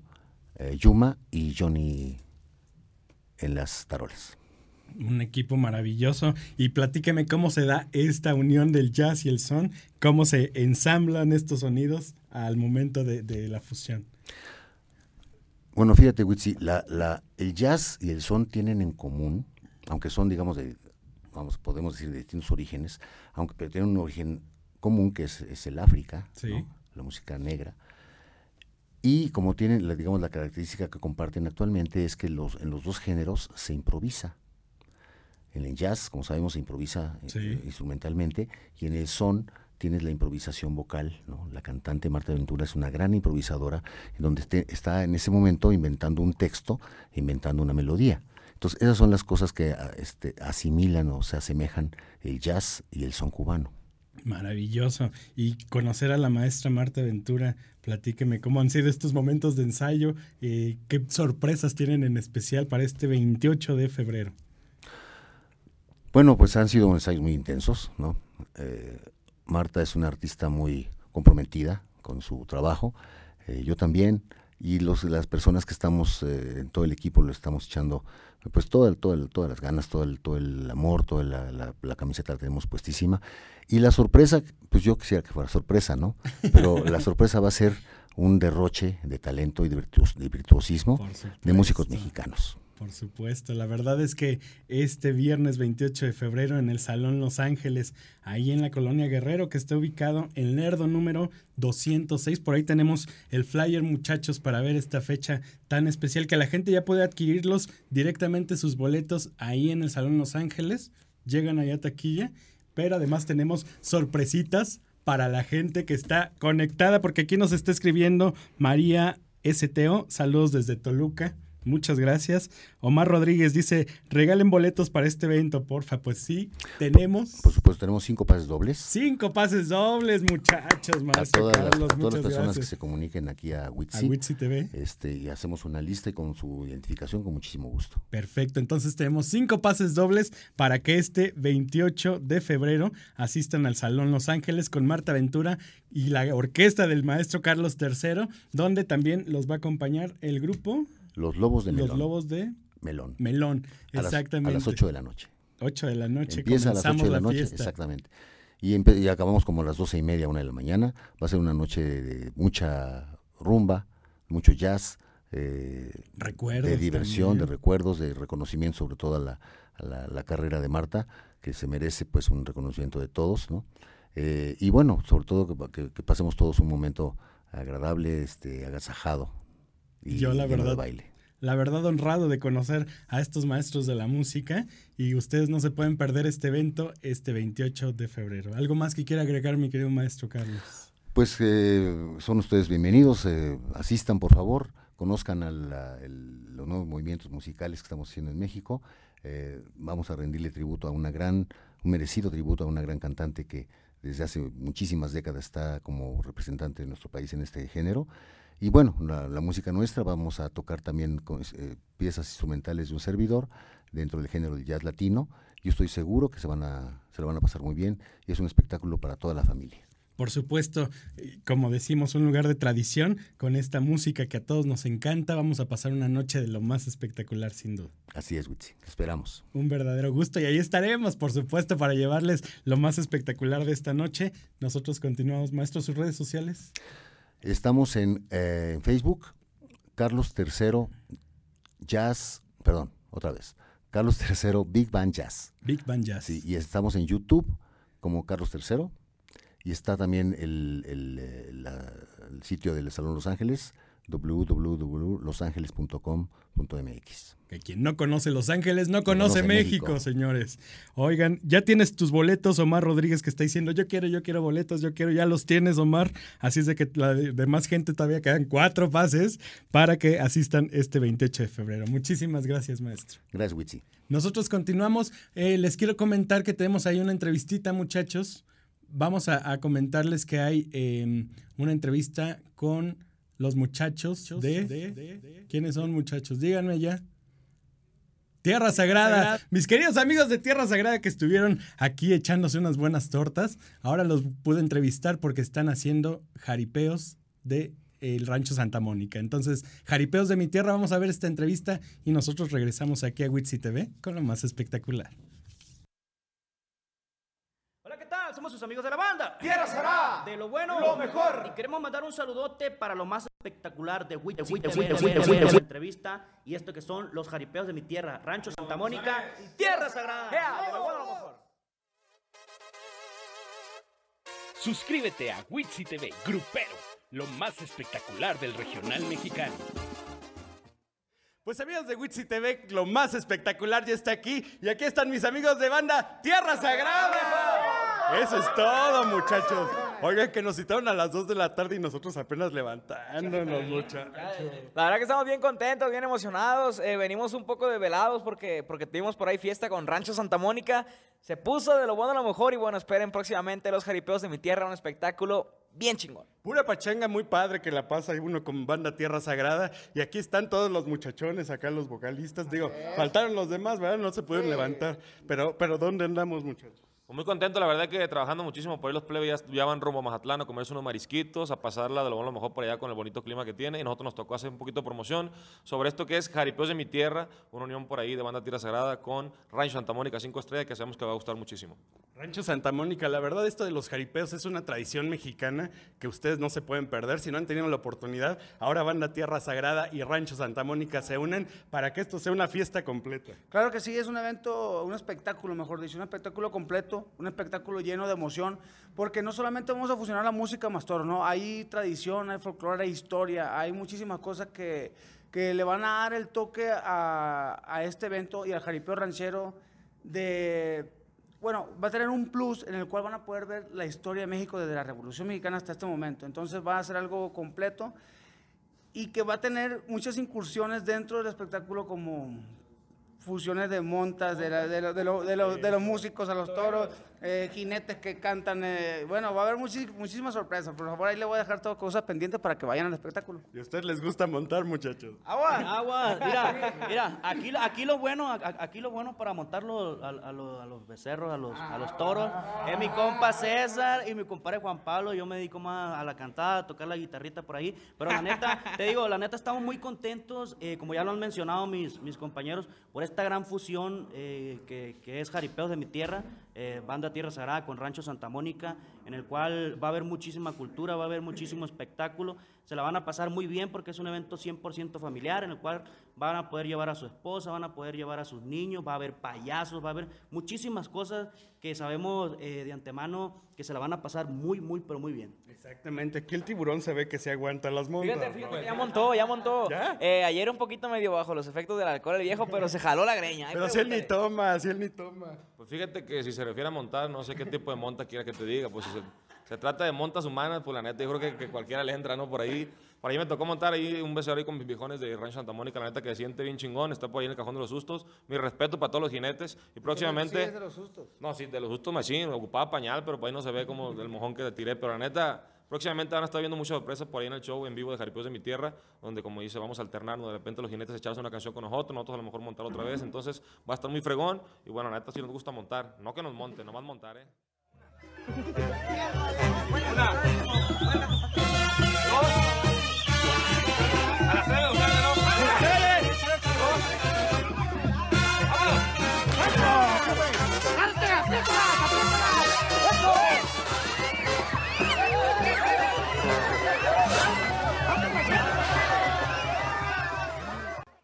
eh, Yuma y Johnny en las tarolas. Un equipo maravilloso. Y platíqueme cómo se da esta unión del jazz y el son, cómo se ensamblan estos sonidos al momento de, de la fusión. Bueno, fíjate, Witsi, la, la, el jazz y el son tienen en común, aunque son, digamos, de, vamos, podemos decir de distintos orígenes, aunque pero tienen un origen común que es, es el África, sí. ¿no? la música negra. Y como tienen, la, digamos, la característica que comparten actualmente es que los, en los dos géneros se improvisa. En el jazz, como sabemos, se improvisa sí. eh, instrumentalmente y en el son tienes la improvisación vocal. ¿no? La cantante Marta Ventura es una gran improvisadora en donde está en ese momento inventando un texto, inventando una melodía. Entonces, esas son las cosas que este, asimilan o se asemejan el jazz y el son cubano. Maravilloso. Y conocer a la maestra Marta Ventura, platíqueme cómo han sido estos momentos de ensayo, eh, qué sorpresas tienen en especial para este 28 de febrero. Bueno, pues han sido ensayos muy intensos, ¿no? Eh, Marta es una artista muy comprometida con su trabajo, eh, yo también, y los, las personas que estamos eh, en todo el equipo lo estamos echando pues todo el, todo el, todas las ganas, todo el, todo el amor, toda la, la, la, camiseta la tenemos puestísima. Y la sorpresa, pues yo quisiera que fuera sorpresa, ¿no? Pero la sorpresa va a ser un derroche de talento y de, virtuos, de virtuosismo de músicos mexicanos. Por supuesto, la verdad es que este viernes 28 de febrero en el Salón Los Ángeles, ahí en la colonia Guerrero, que está ubicado en Lerdo número 206, por ahí tenemos el flyer muchachos para ver esta fecha tan especial que la gente ya puede adquirirlos directamente sus boletos ahí en el Salón Los Ángeles, llegan allá taquilla, pero además tenemos sorpresitas para la gente que está conectada, porque aquí nos está escribiendo María STO, saludos desde Toluca. Muchas gracias. Omar Rodríguez dice, regalen boletos para este evento, porfa. Pues sí, tenemos. Por supuesto, tenemos cinco pases dobles. Cinco pases dobles, muchachos. A todas, Carlos, las, a todas las personas gracias. que se comuniquen aquí a Witsi. A Witsi TV. Este, y hacemos una lista y con su identificación con muchísimo gusto. Perfecto. Entonces tenemos cinco pases dobles para que este 28 de febrero asistan al Salón Los Ángeles con Marta Ventura y la orquesta del maestro Carlos III, donde también los va a acompañar el grupo. Los Lobos de Melón. Los Lobos de Melón. Melón, exactamente. A las, a las 8 de la noche. 8 de la noche. Empieza a las 8 de la, la noche, fiesta. exactamente. Y, y, acabamos como a las 12 y media, una de la mañana. Va a ser una noche de, de mucha rumba, mucho jazz, eh, recuerdos de diversión, también. de recuerdos, de reconocimiento sobre todo a la, a la, la, carrera de Marta, que se merece pues un reconocimiento de todos, ¿no? Eh, y bueno, sobre todo que, que, que, pasemos todos un momento agradable, este, agasajado, y yo la verdad, baile. la verdad honrado de conocer a estos maestros de la música y ustedes no se pueden perder este evento este 28 de febrero. ¿Algo más que quiera agregar mi querido maestro Carlos? Pues eh, son ustedes bienvenidos, eh, asistan por favor, conozcan a los nuevos movimientos musicales que estamos haciendo en México. Eh, vamos a rendirle tributo a una gran, un merecido tributo a una gran cantante que desde hace muchísimas décadas está como representante de nuestro país en este género. Y bueno, la, música nuestra, vamos a tocar también eh, piezas instrumentales de un servidor dentro del género del jazz latino. Yo estoy seguro que se, van a, se lo van a pasar muy bien y es un espectáculo para toda la familia. Por supuesto, eh, como decimos, un lugar de tradición con esta música que a todos nos encanta. Vamos a pasar una noche de lo más espectacular, sin duda. Así es, Witsi. Esperamos. Un verdadero gusto y ahí estaremos, por supuesto, para llevarles lo más espectacular de esta noche. Nosotros continuamos, maestro, sus redes sociales. Estamos en, eh, Facebook, Carlos III Jazz, perdón, otra vez, Carlos III Big Band Jazz. Big Band Jazz. Sí, y estamos en YouTube como Carlos III y está también el, el, eh, el sitio del Salón Los Ángeles, www.losangeles.com.mx. Que quien no conoce Los Ángeles no conoce, México, señores. Oigan, ya tienes tus boletos, Omar Rodríguez, que está diciendo, yo quiero, yo quiero boletos, yo quiero, ya los tienes, Omar. Así es de que la demás gente todavía quedan cuatro pases para que asistan este 28 de febrero. Muchísimas gracias, maestro. Gracias, Witsi. Nosotros continuamos. Eh, les quiero comentar que tenemos ahí una entrevistita, muchachos. Vamos a, comentarles que hay em, una entrevista con los muchachos de, ¿Quiénes son muchachos? Díganme ya. Tierra Sagrada. Mis queridos amigos de Tierra Sagrada que estuvieron aquí echándose unas buenas tortas, ahora los pude entrevistar porque están haciendo jaripeos de el rancho Santa Mónica. Entonces, jaripeos de mi tierra, vamos a ver esta entrevista y nosotros regresamos aquí a Witsi TV con lo más espectacular. Somos sus amigos de la banda. Tierra será. De lo bueno. Lo mejor. Y queremos mandar un saludote para lo más espectacular de la entrevista y esto que son los jaripeos de mi tierra, Rancho Santa Mónica Tierra Sagrada. De lo bueno, lo mejor. Suscríbete a Witsi TV, grupero, lo más espectacular del regional mexicano. Pues amigos de Witsi TV, lo más espectacular ya está aquí. Y aquí están mis amigos de banda Tierra Sagrada. Eso es todo, muchachos. Oigan, que nos citaron a las 2 de la tarde y nosotros apenas levantándonos, muchachos. La verdad que estamos bien contentos, bien emocionados. Eh, venimos un poco desvelados porque, porque tuvimos por ahí fiesta con Rancho Santa Mónica. Se puso de lo bueno a lo mejor y bueno, esperen próximamente los jaripeos de mi tierra, un espectáculo bien chingón. Pura pachanga muy padre que la pasa uno con banda Tierra Sagrada. Y aquí están todos los muchachones, acá los vocalistas. Digo, faltaron los demás, ¿verdad? No se pudieron levantar. Pero, pero ¿dónde andamos, muchachos? Pues muy contento, la verdad que trabajando muchísimo por ahí los plebes ya, van rumbo a Mazatlán a comerse unos marisquitos, a pasarla de lo bueno lo mejor por allá con el bonito clima que tiene y nosotros nos tocó hacer un poquito de promoción sobre esto que es Jaripeos de mi tierra, una unión por ahí de banda Tierra Sagrada con Rancho Santa Mónica 5 estrellas que sabemos que va a gustar muchísimo. Rancho Santa Mónica, la verdad esto de los jaripeos es una tradición mexicana que ustedes no se pueden perder si no han tenido la oportunidad. Ahora banda Tierra Sagrada y Rancho Santa Mónica se unen para que esto sea una fiesta completa. Claro que sí, es un evento, un espectáculo, mejor dicho, un espectáculo completo, un espectáculo lleno de emoción, porque no solamente vamos a fusionar la música Mastor, ¿no? Hay tradición, hay folclore, hay historia, hay muchísimas cosas que, que le van a dar el toque a, a este evento y al jaripeo ranchero de bueno, va a tener un plus en el cual van a poder ver la historia de México desde la Revolución Mexicana hasta este momento. Entonces va a ser algo completo y que va a tener muchas incursiones dentro del espectáculo como fusiones de montas, de, de, de, de los músicos a los toros, eh, jinetes que cantan. Eh, bueno, va a haber muchísimas sorpresas. Por favor, ahí le voy a dejar todas cosas pendientes para que vayan al espectáculo. ¿Y a ustedes les gusta montar, muchachos? Agua, agua. Mira, mira, aquí, aquí lo bueno, aquí lo bueno para montarlo a, los, becerros, a los, a los toros, es mi compa César y mi compadre Juan Pablo. Yo me dedico más a la cantada, a tocar la guitarrita por ahí. Pero la neta, te digo, la neta estamos muy contentos, eh, como ya lo han mencionado mis, mis compañeros, por esta gran fusión que, que es Jaripeos de mi tierra. Eh, Banda Tierra Sagrada con Rancho Santa Mónica, en el cual va a haber muchísima cultura, va a haber muchísimo espectáculo, se la van a pasar muy bien porque es un evento 100% familiar, en el cual van a poder llevar a su esposa, van a poder llevar a sus niños, va a haber payasos, va a haber muchísimas cosas que sabemos eh, de antemano que se la van a pasar muy, muy, pero muy bien. Exactamente, aquí el tiburón se ve que se aguanta las montas. Fíjate, fíjate, ya montó, ya montó. ¿Ya? Eh, ayer un poquito medio bajo los efectos del alcohol el viejo, pero se jaló la greña. Ay, Pero si él ni toma, si él ni toma. Pues fíjate que si se refiere a montar, no sé qué tipo de monta quiera que te diga. Pues si se, trata de montas humanas, pues la neta, yo creo que, que cualquiera le entra, ¿no? Por ahí, por ahí me tocó montar ahí un becerro ahí con mis viejones de Rancho Santa Mónica, la neta que se siente bien chingón, está por ahí en el cajón de los sustos. Mi respeto para todos los jinetes. Y próximamente. Sí, es de los sustos. No, sí, de los justos machín, ocupaba pañal, pero por ahí no se ve como el mojón que le tiré. Pero la neta, próximamente van a estar viendo muchas sorpresas por ahí en el show en vivo de Jaripeos de mi tierra, donde como dice, vamos a alternarnos, de repente los jinetes echarse una canción con nosotros, nosotros a lo mejor montar otra vez, entonces va a estar muy fregón. Y bueno, la neta sí nos gusta montar, no que nos monten, nomás montar, ¿eh?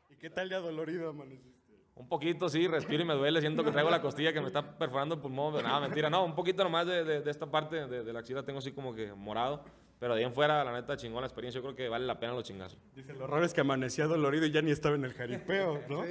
¿Y qué tal ya dolorido amaneciste? Poquito, sí, respiro y me duele. Siento que traigo la costilla que me está perforando el pulmón. Pero nada, mentira. No, un poquito nomás de, de- de esta parte de, de la axila tengo así como que morado. Pero de ahí en fuera, la neta, chingón la experiencia. Yo creo que vale la pena los chingazos. Dice, lo raro es que amanecía dolorido y ya ni estaba en el jaripeo, ¿no?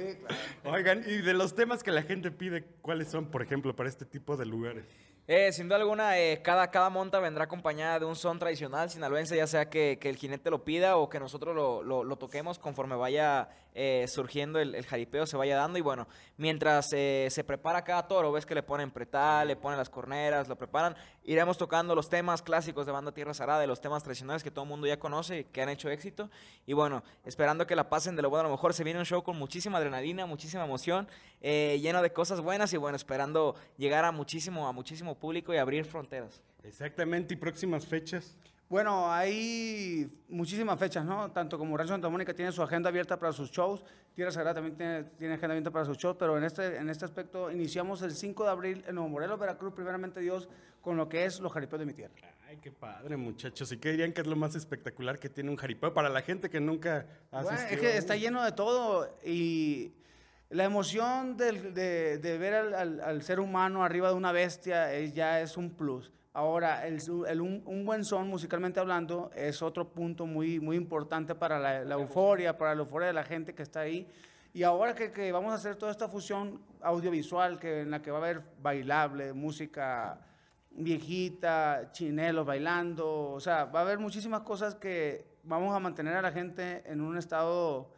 Oigan, y de los temas que la gente pide, ¿cuáles son, por ejemplo, para este tipo de lugares? Eh, sin duda alguna, eh, cada, cada monta vendrá acompañada de un son tradicional sinaloense, ya sea que, que el jinete lo pida o que nosotros lo, lo- toquemos conforme vaya eh, surgiendo el, el jaripeo, se vaya dando. Y bueno, mientras eh, se prepara cada toro, ves que le ponen pretal, le ponen las corneras, lo preparan, iremos tocando los temas clásicos de Banda Tierra Sagrada, de los temas tradicionales que todo el mundo ya conoce, que han hecho éxito. Y bueno, esperando que la pasen de lo bueno a lo mejor, se viene un show con muchísima adrenalina, muchísima emoción, eh, lleno de cosas buenas y bueno, esperando llegar a muchísimo, a muchísimo público y abrir fronteras. Exactamente, y próximas fechas. Bueno, hay muchísimas fechas, ¿no? Tanto como Rancho Santa Mónica tiene su agenda abierta para sus shows, Tierra Sagrada también tiene, tiene agenda abierta para sus shows, pero en este, en este aspecto iniciamos el 5 de abril en Nuevo Morelos, Veracruz, primeramente Dios, con lo que es los jaripeos de mi tierra. Ay, qué padre, muchachos. ¿Y qué dirían que es lo más espectacular que tiene un jaripeo para la gente que nunca ha Bueno, es que a está lleno de todo y la emoción de, de ver al, ser humano arriba de una bestia es- ya es un plus. Ahora, el, un, buen son, musicalmente hablando, es otro punto muy, muy importante para la, euforia, para la euforia de la gente que está ahí. Y ahora que, que vamos a hacer toda esta fusión audiovisual, que, en la que va a haber bailable, música viejita, chinelos bailando, o sea, va a haber muchísimas cosas que vamos a mantener a la gente en un estado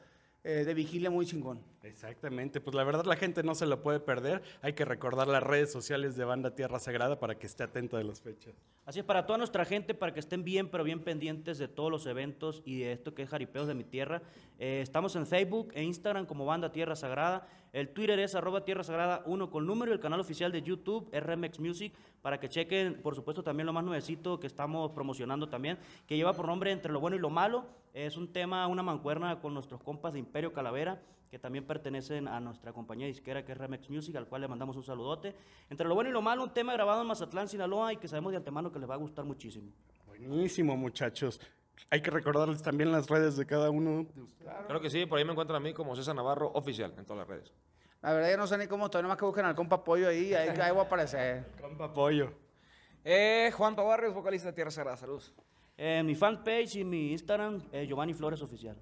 eh, de vigilia muy chingón. Exactamente, pues la verdad la gente no se lo puede perder. Hay que recordar las redes sociales de Banda Tierra Sagrada para que esté atento de las fechas. Así es, para toda nuestra gente, para que estén bien, pero bien pendientes de todos los eventos y de esto que es Jaripeos de mi Tierra. Eh, estamos en Facebook e Instagram como Banda Tierra Sagrada. El Twitter es arroba Tierra Sagrada 1 con número y el canal oficial de YouTube es Music para que chequen, por supuesto, también lo más nuevecito que estamos promocionando también, que lleva por nombre Entre lo bueno y lo malo. Es un tema, una mancuerna con nuestros compas de Imperio Calavera que también pertenecen a nuestra compañía disquera que es Remex Music, al cual le mandamos un saludote. Entre lo bueno y lo malo, un tema grabado en Mazatlán, Sinaloa, y que sabemos de antemano que les va a gustar muchísimo. Buenísimo, muchachos. Hay que recordarles también las redes de cada uno de ustedes. Creo que sí, por ahí me encuentran a mí como César Navarro Oficial en todas las redes. La verdad, ya no sé ni cómo estoy, nomás que busquen al compa Pollo ahí, ahí, ahí voy a aparecer. Compa Pollo. Eh, Juan Barrios, vocalista de Tierra Sagrada, saludos. En mi fanpage y mi Instagram, eh, Giovanni Flores Oficial.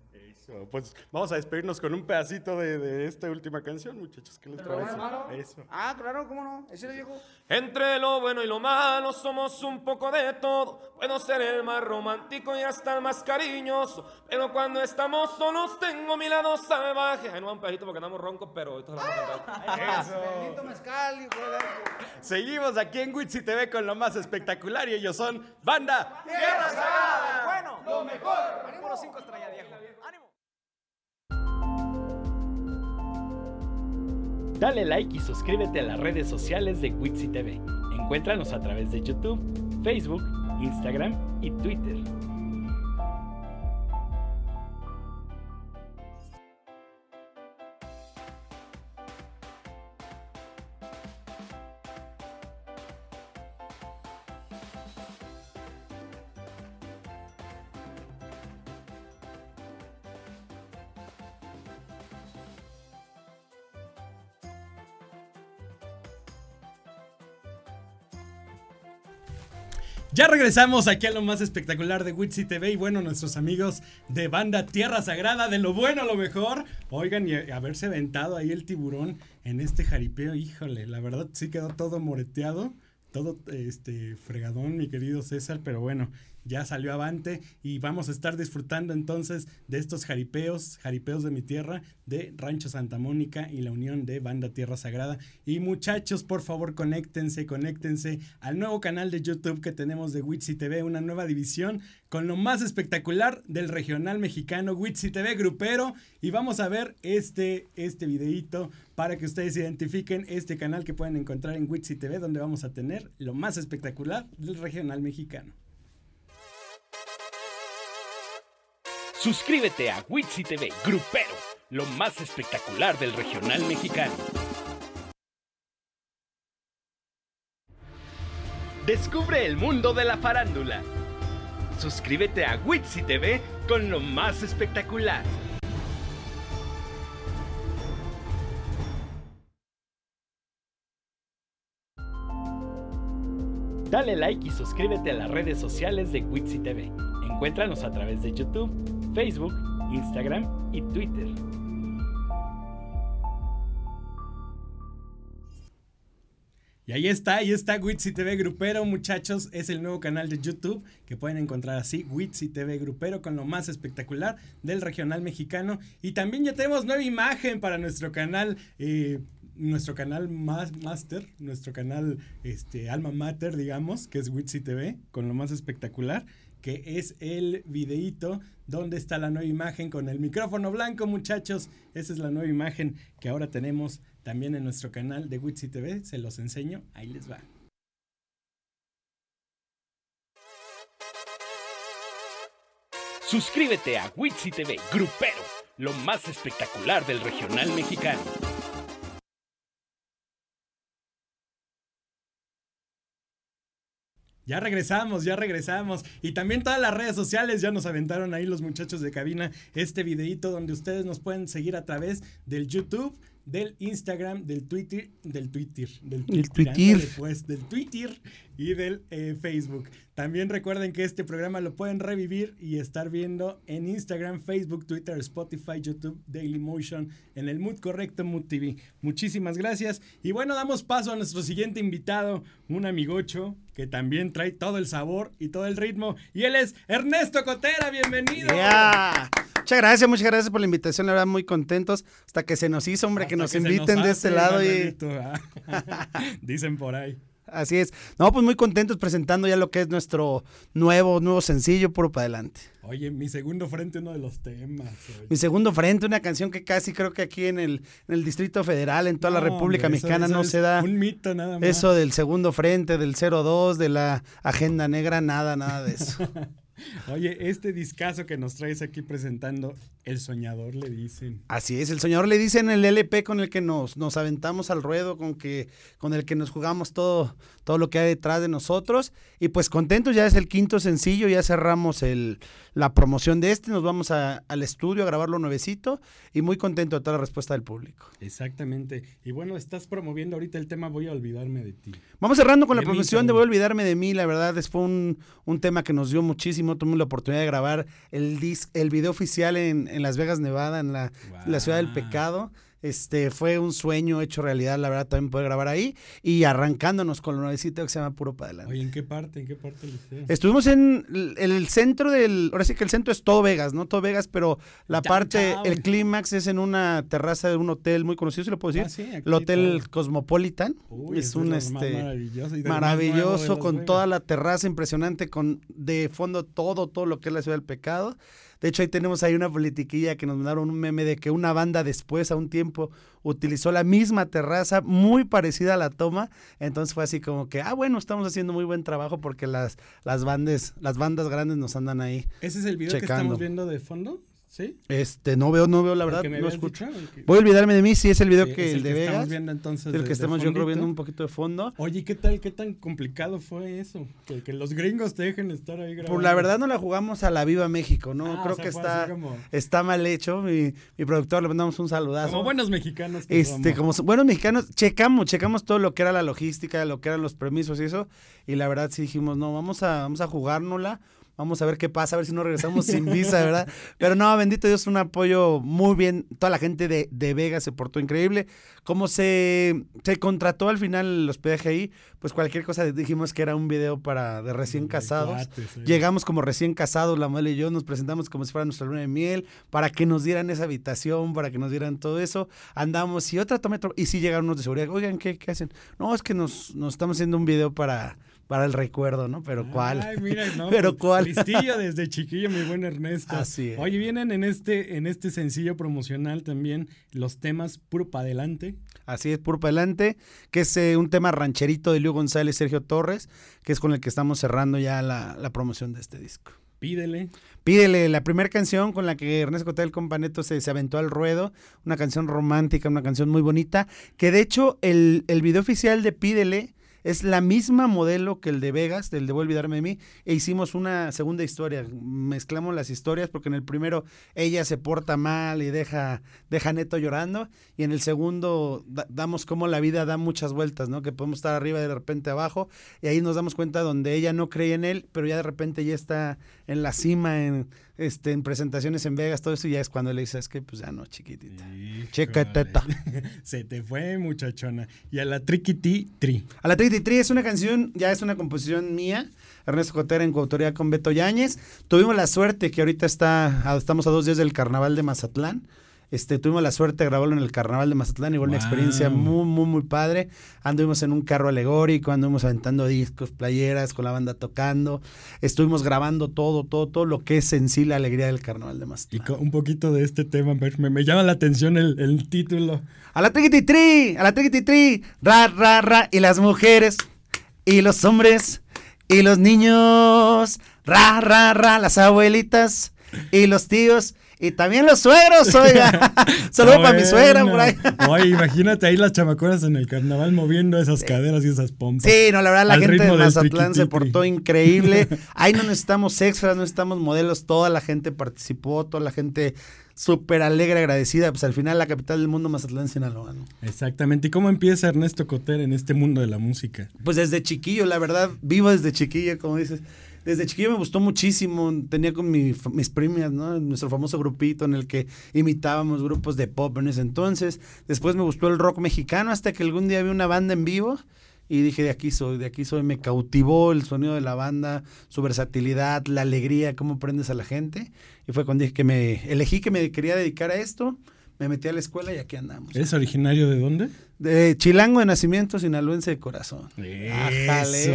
Eso, pues vamos a despedirnos con un pedacito de, de esta última canción, muchachos. ¿Qué les parece? Eso. Ah, claro, ¿cómo no? Ese le viejo. Entre lo bueno y lo malo somos un poco de todo. Puedo ser el más romántico y hasta el más cariñoso. Pero cuando estamos solos tengo mi lado salvaje. Ay, no, un pedacito porque andamos roncos, pero ahorita se lo vamos a cantar. Bendito mezcal, hijo de... Seguimos aquí en Witsi TV con lo más espectacular y ellos son Banda Tierra Sagrada. Bueno, lo mejor. Ánimo los cinco estrellas, viejo. Ánimo. Dale like y suscríbete a las redes sociales de Wixi TV. Encuéntranos a través de YouTube, Facebook, Instagram y Twitter. Ya regresamos aquí a lo más espectacular de Witsi TV y bueno, nuestros amigos de banda Tierra Sagrada, de lo bueno a lo mejor. Oigan, y haberse aventado ahí el tiburón en este jaripeo, híjole, la verdad sí quedó todo moreteado, todo este fregadón, mi querido César, pero bueno, ya salió avante y vamos a estar disfrutando entonces de estos jaripeos, jaripeos de mi tierra, de Rancho Santa Mónica y la unión de Banda Tierra Sagrada. Y muchachos, por favor, conéctense, conéctense al nuevo canal de YouTube que tenemos de Witsi TV, una nueva división con lo más espectacular del regional mexicano Witsi TV Grupero. Y vamos a ver este, este videito para que ustedes identifiquen este canal que pueden encontrar en Witsi TV, donde vamos a tener lo más espectacular del regional mexicano. Suscríbete a Witsi TV Grupero, lo más espectacular del regional mexicano. Descubre el mundo de la farándula. Suscríbete a Witsi TV con lo más espectacular. Dale like y suscríbete a las redes sociales de Witsi TV. Encuéntranos a través de YouTube, Facebook, Instagram y Twitter. Y ahí está, ahí está Witsi TV Grupero, muchachos. Es el nuevo canal de YouTube que pueden encontrar así, Witsi TV Grupero, con lo más espectacular del regional mexicano. Y también ya tenemos nueva imagen para nuestro canal. Eh, nuestro canal más master, nuestro canal este, alma mater, digamos, que es Witsi TV, con lo más espectacular que es el videíto donde está la nueva imagen con el micrófono blanco, muchachos. Esa es la nueva imagen que ahora tenemos también en nuestro canal de Witsi TV. Se los enseño, ahí les va. Suscríbete a Witsi TV Grupero, lo más espectacular del regional mexicano. Ya regresamos, ya regresamos. Y también todas las redes sociales ya nos aventaron ahí los muchachos de cabina este videito donde ustedes nos pueden seguir a través del YouTube, del Instagram, del Twitter, del Twitter, del Twitter, pues, del Twitter y del eh, Facebook. También recuerden que este programa lo pueden revivir y estar viendo en Instagram, Facebook, Twitter, Spotify, YouTube, Dailymotion, en el Mood Correcto Mood TV. Muchísimas gracias. Y bueno, damos paso a nuestro siguiente invitado, un amigocho que también trae todo el sabor y todo el ritmo. Y él es Ernesto Cotera, bienvenido. Muchas gracias, muchas gracias por la invitación, la verdad muy contentos. Hasta que se nos hizo, hombre, que nos inviten de este lado. Y... Dicen por ahí. Así es. No, pues muy contentos presentando ya lo que es nuestro nuevo, nuevo sencillo, puro para adelante. Oye, mi segundo frente, uno de los temas. Mi segundo frente, una canción que casi creo que aquí en el, en el Distrito Federal, en toda la República Mexicana, no se da. Un mito nada más. Eso del segundo frente, del 02, de la agenda negra, nada, nada de eso. Oye, este discazo que nos traes aquí presentando, El Soñador le dicen. Así es, El Soñador le dicen el LP con el que nos, nos aventamos al ruedo, con, que, con el que nos jugamos todo, todo lo que hay detrás de nosotros. Y pues contentos, ya es el quinto sencillo, ya cerramos el, la promoción de este, nos vamos al estudio a grabarlo nuevecito y muy contento de toda la respuesta del público. Exactamente. Y bueno, estás promoviendo ahorita el tema Voy a olvidarme de ti. Vamos cerrando con la promoción de Voy a olvidarme de mí, la verdad, es, fue un, un tema que nos dio muchísimo, tuvimos la oportunidad de grabar el, disc, el video oficial en, en Las Vegas, Nevada, en la, la ciudad del pecado. Este, fue un sueño hecho realidad, la verdad, también poder grabar ahí y arrancándonos con lo nuevecito que se llama Puro para adelante. Oye, ¿en qué parte? ¿En qué parte Estuvimos en el, centro del, ahora sí que el centro es todo Vegas, ¿no? Todo Vegas, pero la parte, el clímax es en una terraza de un hotel muy conocido, si lo puedo decir, ah, el Hotel Cosmopolitan. es un, este, maravilloso, maravilloso con toda la terraza impresionante, con de fondo todo, todo lo que es la ciudad del pecado. De hecho, ahí tenemos ahí una politiquilla que nos mandaron un meme de que una banda después, a un tiempo, utilizó la misma terraza, muy parecida a la toma. Entonces fue así como que, ah, bueno, estamos haciendo muy buen trabajo porque las, las bandas, las bandas grandes nos andan ahí. ¿Ese es el video que estamos viendo de fondo? ¿Sí? Este, no veo, no veo la verdad, no escucho. Voy a olvidarme de mí, si es el video que el, de Vegas. Estamos viendo entonces el que estamos yo creo viendo un poquito de fondo. Oye, ¿qué tal, qué tan complicado fue eso? Que, los gringos te dejen estar ahí grabando. Pues la verdad no la jugamos a la Viva México, ¿no? Ah, creo que está, está mal hecho. Mi, mi, productor, le mandamos un saludazo. Como buenos mexicanos. este, como buenos mexicanos, checamos, checamos todo lo que era la logística, lo que eran los permisos y eso. Y la verdad sí dijimos, no, vamos a, vamos a jugárnosla Vamos a ver qué pasa, a ver si no regresamos sin visa, ¿verdad? Pero no, bendito Dios, un apoyo muy bien. Toda la gente de, de Vega se portó increíble. Como se, se contrató al final el hospedaje ahí, pues cualquier cosa dijimos que era un video para de recién casados. Llegamos como recién casados, la madre y yo, nos presentamos como si fuera nuestra luna de miel, para que nos dieran esa habitación, para que nos dieran todo eso. Andamos y otra tome y sí llegaron unos de seguridad. Oigan, ¿qué, qué hacen? No, es que nos, nos estamos haciendo un video para para el recuerdo, ¿no? Pero cuál. Ay, mira, no. Pero pues, cuál. Listillo desde chiquillo, mi buen Ernesto. Así es. Oye, vienen en este, en este sencillo promocional también los temas Puro para adelante. Así es, Puro para adelante, que es eh, un tema rancherito de Luis González y Sergio Torres, que es con el que estamos cerrando ya la, promoción de este disco. Pídele. Pídele, la primera canción con la que Ernesto Cotel Companeto se, se aventó al ruedo, una canción romántica, una canción muy bonita, que de hecho el, el video oficial de Pídele es la misma modelo que el de Vegas, del de Voy a olvidarme de mí, e hicimos una segunda historia. Mezclamos las historias porque en el primero ella se porta mal y deja, deja Neto llorando, y en el segundo damos como la vida da muchas vueltas, ¿no? Que podemos estar arriba y de repente abajo, y ahí nos damos cuenta donde ella no creía en él, pero ya de repente ya está en la cima, en este, en presentaciones en Vegas, todo eso, y ya es cuando le dices que pues ya no, chiquitita. Chiquitita. Se te fue, muchachona. Y a la Triquiti Tri. A la Triquiti Tri es una canción, ya es una composición mía. Ernesto Cotera en coautoría con Beto Yáñez. Tuvimos la suerte que ahorita está, estamos a dos días del carnaval de Mazatlán. Este, tuvimos la suerte de grabarlo en el carnaval de Mazatlán, igual una experiencia muy, muy, muy padre. Anduvimos en un carro alegórico, anduvimos aventando discos, playeras, con la banda tocando. Estuvimos grabando todo, todo, todo lo que es en sí la alegría del carnaval de Mazatlán. Y un poquito de este tema, me, me llama la atención el, el título. A la tri, a la tri, ra, ra, ra, y las mujeres, y los hombres, y los niños, ra, ra, ra, las abuelitas, y los tíos y también los suegros, oiga. Saludos para mi suegra por ahí. Oye, imagínate ahí las chamaconas en el carnaval moviendo esas caderas y esas pompas. Sí, no, la verdad, la gente de Mazatlán se portó increíble. Ahí no necesitamos extras, no necesitamos modelos. Toda la gente participó, toda la gente súper alegre, agradecida. Pues al final la capital del mundo, Mazatlán, Sinaloa, ¿no? Exactamente. ¿Y cómo empieza Ernesto Coter en este mundo de la música? Pues desde chiquillo, la verdad, vivo desde chiquillo, como dices desde chiquillo me gustó muchísimo. Tenía con mis primas, ¿no? Nuestro famoso grupito en el que imitábamos grupos de pop en ese entonces. Después me gustó el rock mexicano hasta que algún día vi una banda en vivo y dije, de aquí soy, de aquí soy. Me cautivó el sonido de la banda, su versatilidad, la alegría, cómo prendes a la gente. Y fue cuando dije que me elegí que me quería dedicar a esto me metí a la escuela y aquí andamos. ¿Es originario de dónde? De Chilango de nacimiento, sinaloense de corazón. Eso,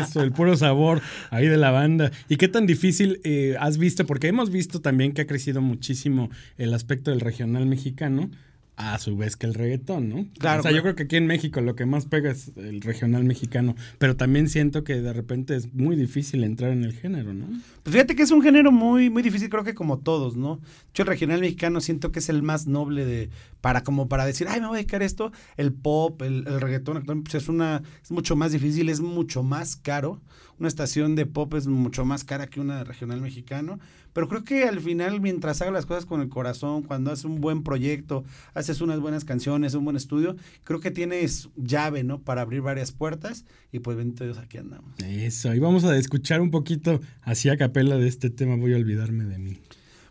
eso, el puro sabor ahí de la banda. ¿Y qué tan difícil eh, has visto? Porque hemos visto también que ha crecido muchísimo el aspecto del regional mexicano a su vez que el reggaetón, ¿no? Claro. O sea, yo creo que aquí en México lo que más pega es el regional mexicano, pero también siento que de repente es muy difícil entrar en el género, ¿no? Pues fíjate que es un género muy, muy difícil, creo que como todos, ¿no? Yo el regional mexicano siento que es el más noble de, para como para decir, ay, me voy a dedicar esto, el pop, el, el reggaetón, pues es una, es mucho más difícil, es mucho más caro. Una estación de pop es mucho más cara que una de regional mexicano. Pero creo que al final, mientras hagas las cosas con el corazón, cuando haces un buen proyecto, haces unas buenas canciones, un buen estudio, creo que tienes llave, ¿no? Para abrir varias puertas y pues bendito Dios, aquí andamos. Eso, y vamos a escuchar un poquito así a capela de este tema, voy a olvidarme de mí.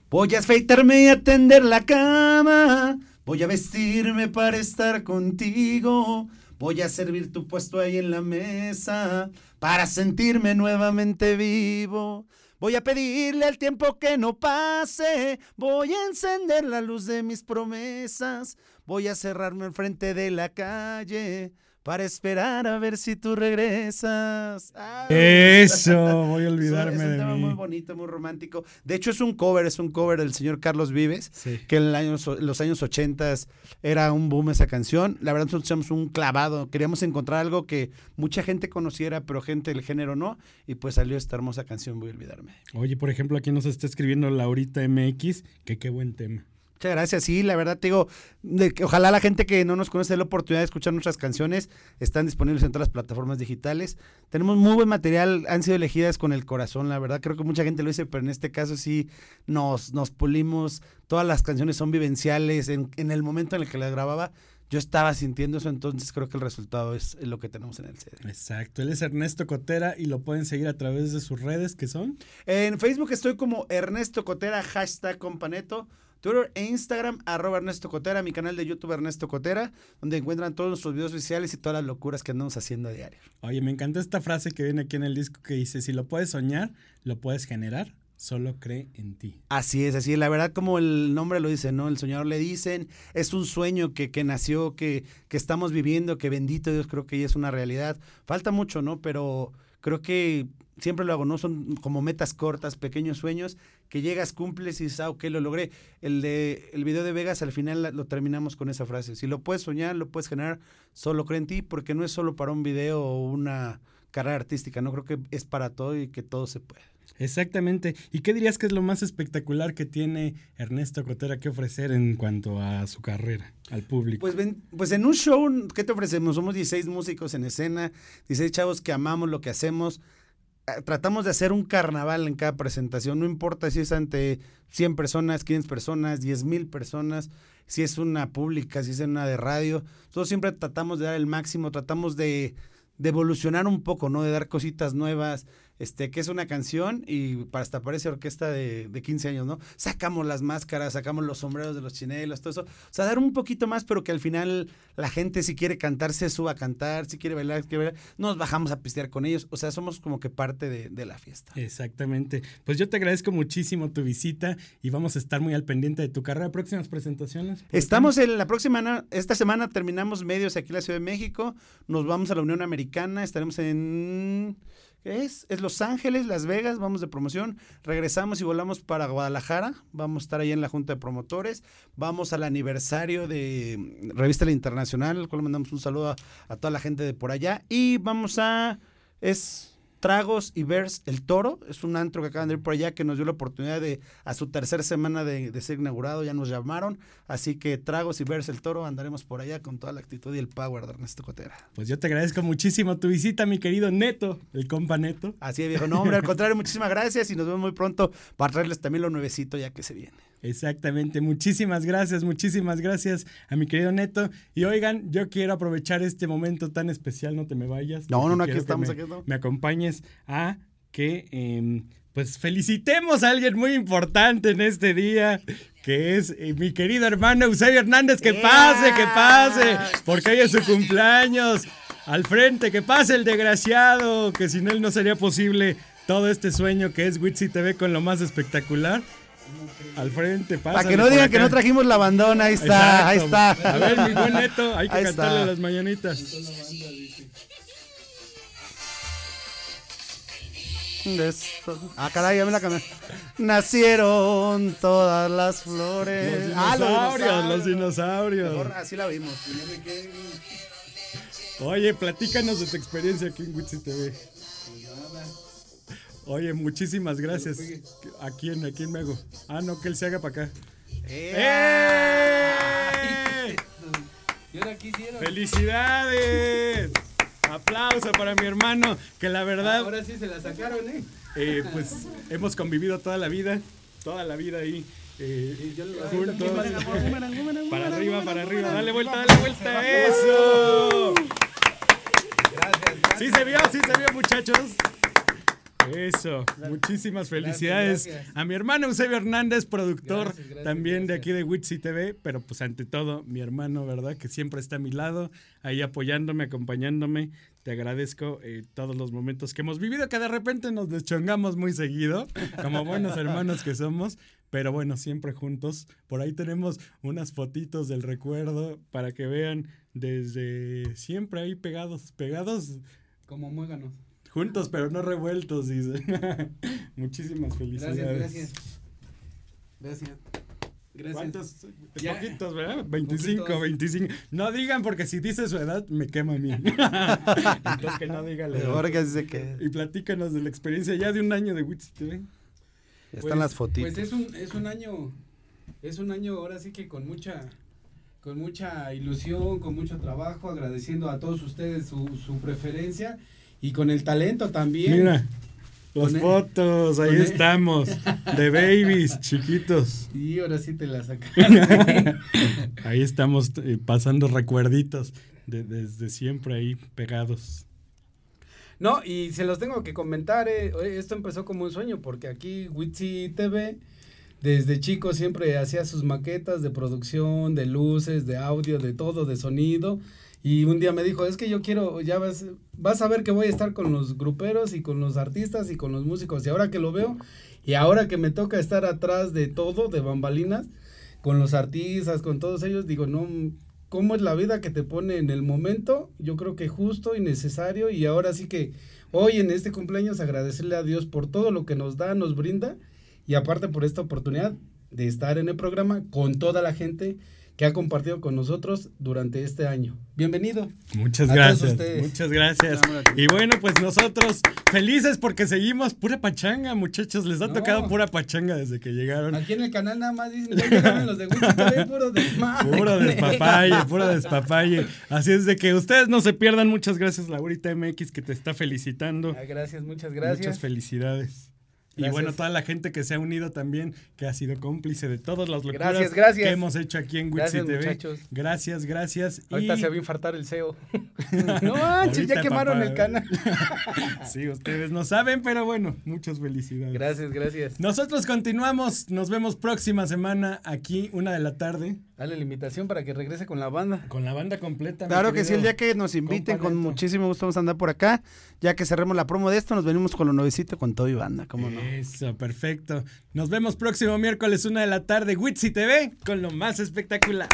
Voy a afeitarme y atender la cama, voy a vestirme para estar contigo, voy a servir tu puesto ahí en la mesa para sentirme nuevamente vivo. Voy a pedirle al tiempo que no pase. Voy a encender la luz de mis promesas. Voy a cerrarme al frente de la calle para esperar a ver si tú regresas. Eso, voy a olvidarme es un de tema mí. muy bonito, muy romántico. De hecho, es un cover, es un cover del señor Carlos Vives, que en año- los años 80 era un boom esa canción. La verdad, nosotros echamos un clavado. Queríamos encontrar algo que mucha gente conociera, pero gente del género no. Y pues salió esta hermosa canción, voy a olvidarme. Oye, por ejemplo, aquí nos está escribiendo Laurita MX, que qué buen tema. Muchas gracias. Sí, la verdad te digo, de que ojalá la gente que no nos conoce dé la oportunidad de escuchar nuestras canciones. Están disponibles en todas las plataformas digitales. Tenemos muy buen material, han sido elegidas con el corazón, la verdad. Creo que mucha gente lo dice, pero en este caso sí nos, nos pulimos. Todas las canciones son vivenciales. En, en el momento en el que las grababa, yo estaba sintiendo eso, entonces creo que el resultado es lo que tenemos en el CD. Exacto, él es Ernesto Cotera y lo pueden seguir a través de sus redes, que son. En Facebook estoy como Ernesto Cotera, hashtag Companeto. Twitter e Instagram, arroba Ernesto Cotera, mi canal de YouTube Ernesto Cotera, donde encuentran todos nuestros videos oficiales y todas las locuras que andamos haciendo a diario. Oye, me encantó esta frase que viene aquí en el disco que dice, si lo puedes soñar, lo puedes generar, solo cree en ti. Así es, así es. La verdad, como el nombre lo dice, ¿no? El soñador le dicen, es un sueño que, que nació, que, que estamos viviendo, que bendito Dios, creo que ya es una realidad. Falta mucho, ¿no? Pero creo que siempre lo hago, ¿no? Son como metas cortas, pequeños sueños, que llegas, cumples y dices, ah, ok, lo logré. El, de, el video de Vegas, al final lo terminamos con esa frase. Si lo puedes soñar, lo puedes generar, solo cree en ti, porque no es solo para un video o una carrera artística, ¿no? Creo que es para todo y que todo se puede. Exactamente. ¿Y qué dirías que es lo más espectacular que tiene Ernesto Cotera que ofrecer en cuanto a su carrera, al público? Pues, ven- pues en un show, ¿qué te ofrecemos? Somos 16 músicos en escena, 16 chavos que amamos lo que hacemos. Eh, Tratamos de hacer un carnaval en cada presentación, no importa si es ante 100 personas, 15 personas, 10 mil personas, si es una pública, si es una de radio. Nosotros siempre tratamos de dar el máximo, tratamos de, de evolucionar un poco, ¿no? De dar cositas nuevas, este, que es una canción y para hasta parece orquesta de, de 15 años, ¿no? Sacamos las máscaras, sacamos los sombreros de los chinelos, todo eso. O sea, dar un poquito más, pero que al final la gente si quiere cantar, se suba a cantar, si quiere bailar, si quiere bailar, nos bajamos a pistear con ellos. O sea, somos como que parte de, de la fiesta. Exactamente. Pues yo te agradezco muchísimo tu visita y vamos a estar muy al pendiente de tu carrera. Próximas presentaciones. Estamos en la próxima, esta semana terminamos medios aquí en la Ciudad de México, nos vamos a la Unión Americana, estaremos en... ¿Qué es? Es Los Ángeles, Las Vegas, vamos de promoción, regresamos y volamos para Guadalajara, vamos a estar ahí en la Junta de Promotores, vamos al aniversario de mm, Revista La Internacional, al cual mandamos un saludo a toda la gente de por allá, y vamos a... es Tragos y Vers El Toro, es un antro que acaban de ir por allá que nos dio la oportunidad de, a su tercera semana de, de ser inaugurado, ya nos llamaron, así que Tragos y Vers El Toro andaremos por allá con toda la actitud y el power de Ernesto Cotera. Pues yo te agradezco muchísimo tu visita, mi querido Neto, el compa Neto. Así es, viejo. No, hombre, al contrario, muchísimas gracias y nos vemos muy pronto para traerles también lo nuevecito ya que se viene. Exactamente, muchísimas gracias, muchísimas gracias a mi querido Neto. Y oigan, yo quiero aprovechar este momento tan especial, no te me vayas. No, no, no, aquí estamos, me, aquí estamos. Me acompañes a que, em, pues felicitemos a alguien muy importante en este día, que es eh, mi querido hermano Eusebio Hernández. Que pase, que pase, porque hoy es su cumpleaños. Al frente, que pase el desgraciado, que sin él no sería posible todo este sueño que es Witsi TV con lo más espectacular. Al frente, pasa. Para que no digan que no trajimos la bandona, ahí está, ahí está. A ver, mi buen neto, hay que Ahí cantarle está. las mañanitas. De esto- Ah, caray, ya me la cambié. Nacieron todas las flores. Los Ah, dinosaurios, los dinosaurios. Mejor Así la vimos. Oye, platícanos de tu experiencia aquí en Witsi TV. Oye, muchísimas gracias. ¿A quién? ¿A quién me hago? Ah, no, que él se haga para acá. ¡Eh! ¡Felicidades! Aplauso para mi hermano, que la verdad, Ahora sí se la sacaron, ¿eh? eh, pues hemos convivido toda la vida, toda la vida ahí. eh, juntos. Para arriba, para arriba, dale vuelta, dale vuelta, eso. Sí se vio, sí se vio, muchachos. Eso, muchísimas felicidades a mi hermano Eusebio Hernández, productor también de aquí de Witsi TV, pero pues ante todo mi hermano, ¿verdad? Que siempre está a mi lado, ahí apoyándome, acompañándome, te agradezco eh, todos los momentos que hemos vivido, que de repente nos deschongamos muy seguido, como buenos hermanos que somos, pero bueno, siempre juntos. Por ahí tenemos unas fotitos del recuerdo para que vean desde siempre ahí pegados, pegados. Como muéganos. Juntos, pero no revueltos, dice. Muchísimas felicidades. Gracias, gracias. Gracias. Gracias. ¿Cuántos? Poquitos, ¿verdad? 25, 25. No digan porque si dice su edad me quema a mí. Entonces que no digan la edad. que... Y platícanos de la experiencia ya de un año de Witsi TV. Están pues, las fotitos. Pues es un, es un año, es un año ahora sí que con mucha, con mucha ilusión, con mucho trabajo, agradeciendo a todos ustedes su, su preferencia y con el talento también. Mira. Las fotos, ahí estamos, de babies, chiquitos. Y ahora sí te la sacaron. ahí estamos eh, pasando recuerditos de, desde siempre ahí pegados. No, y se los tengo que comentar, eh, esto empezó como un sueño, porque aquí Witsi TV, desde chico siempre hacía sus maquetas de producción, de luces, de audio, de todo, de sonido. Y un día me dijo, es que yo quiero, ya vas, vas a ver que voy a estar con los gruperos y con los artistas y con los músicos. Y ahora que lo veo, y ahora que me toca estar atrás de todo, de bambalinas, con los artistas, con todos ellos, digo, no, ¿cómo es la vida que te pone en el momento? Yo creo que justo y necesario. Y ahora sí que hoy en este cumpleaños agradecerle a Dios por todo lo que nos da, nos brinda. Y aparte por esta oportunidad de estar en el programa con toda la gente que ha compartido con nosotros durante este año. Bienvenido. Muchas gracias. Muchas gracias. Y bueno, pues nosotros felices porque seguimos pura pachanga, muchachos. Les ha tocado pura pachanga desde que llegaron. Aquí en el canal nada más dicen, llegaron los de Wichita, puro desmadre. Puro despapalle, puro despapalle. Así es de que ustedes no se pierdan. Muchas gracias, Laurita MX, que te está felicitando. Ah, gracias, muchas gracias. Muchas felicidades. Y bueno, toda la gente que se ha unido también, que ha sido cómplice de todas las locuras que hemos hecho aquí en Witsi TV. Muchachos. Gracias, gracias. Ahorita se va a infartar el CEO. no manches, ya quemaron el canal. sí, ustedes no saben, pero bueno, muchas felicidades. Gracias, gracias. Nosotros continuamos, nos vemos próxima semana aquí, una de la tarde. Dale la invitación para que regrese con la banda. Con la banda completa. Claro que sí, el día que nos inviten, con muchísimo gusto vamos a andar por acá. Ya que cerremos la promo de esto, nos venimos con lo nuevecito con todo y banda, ¿cómo no? Eso, perfecto. Nos vemos próximo miércoles, una de la tarde, Witsi TV, con lo más espectacular.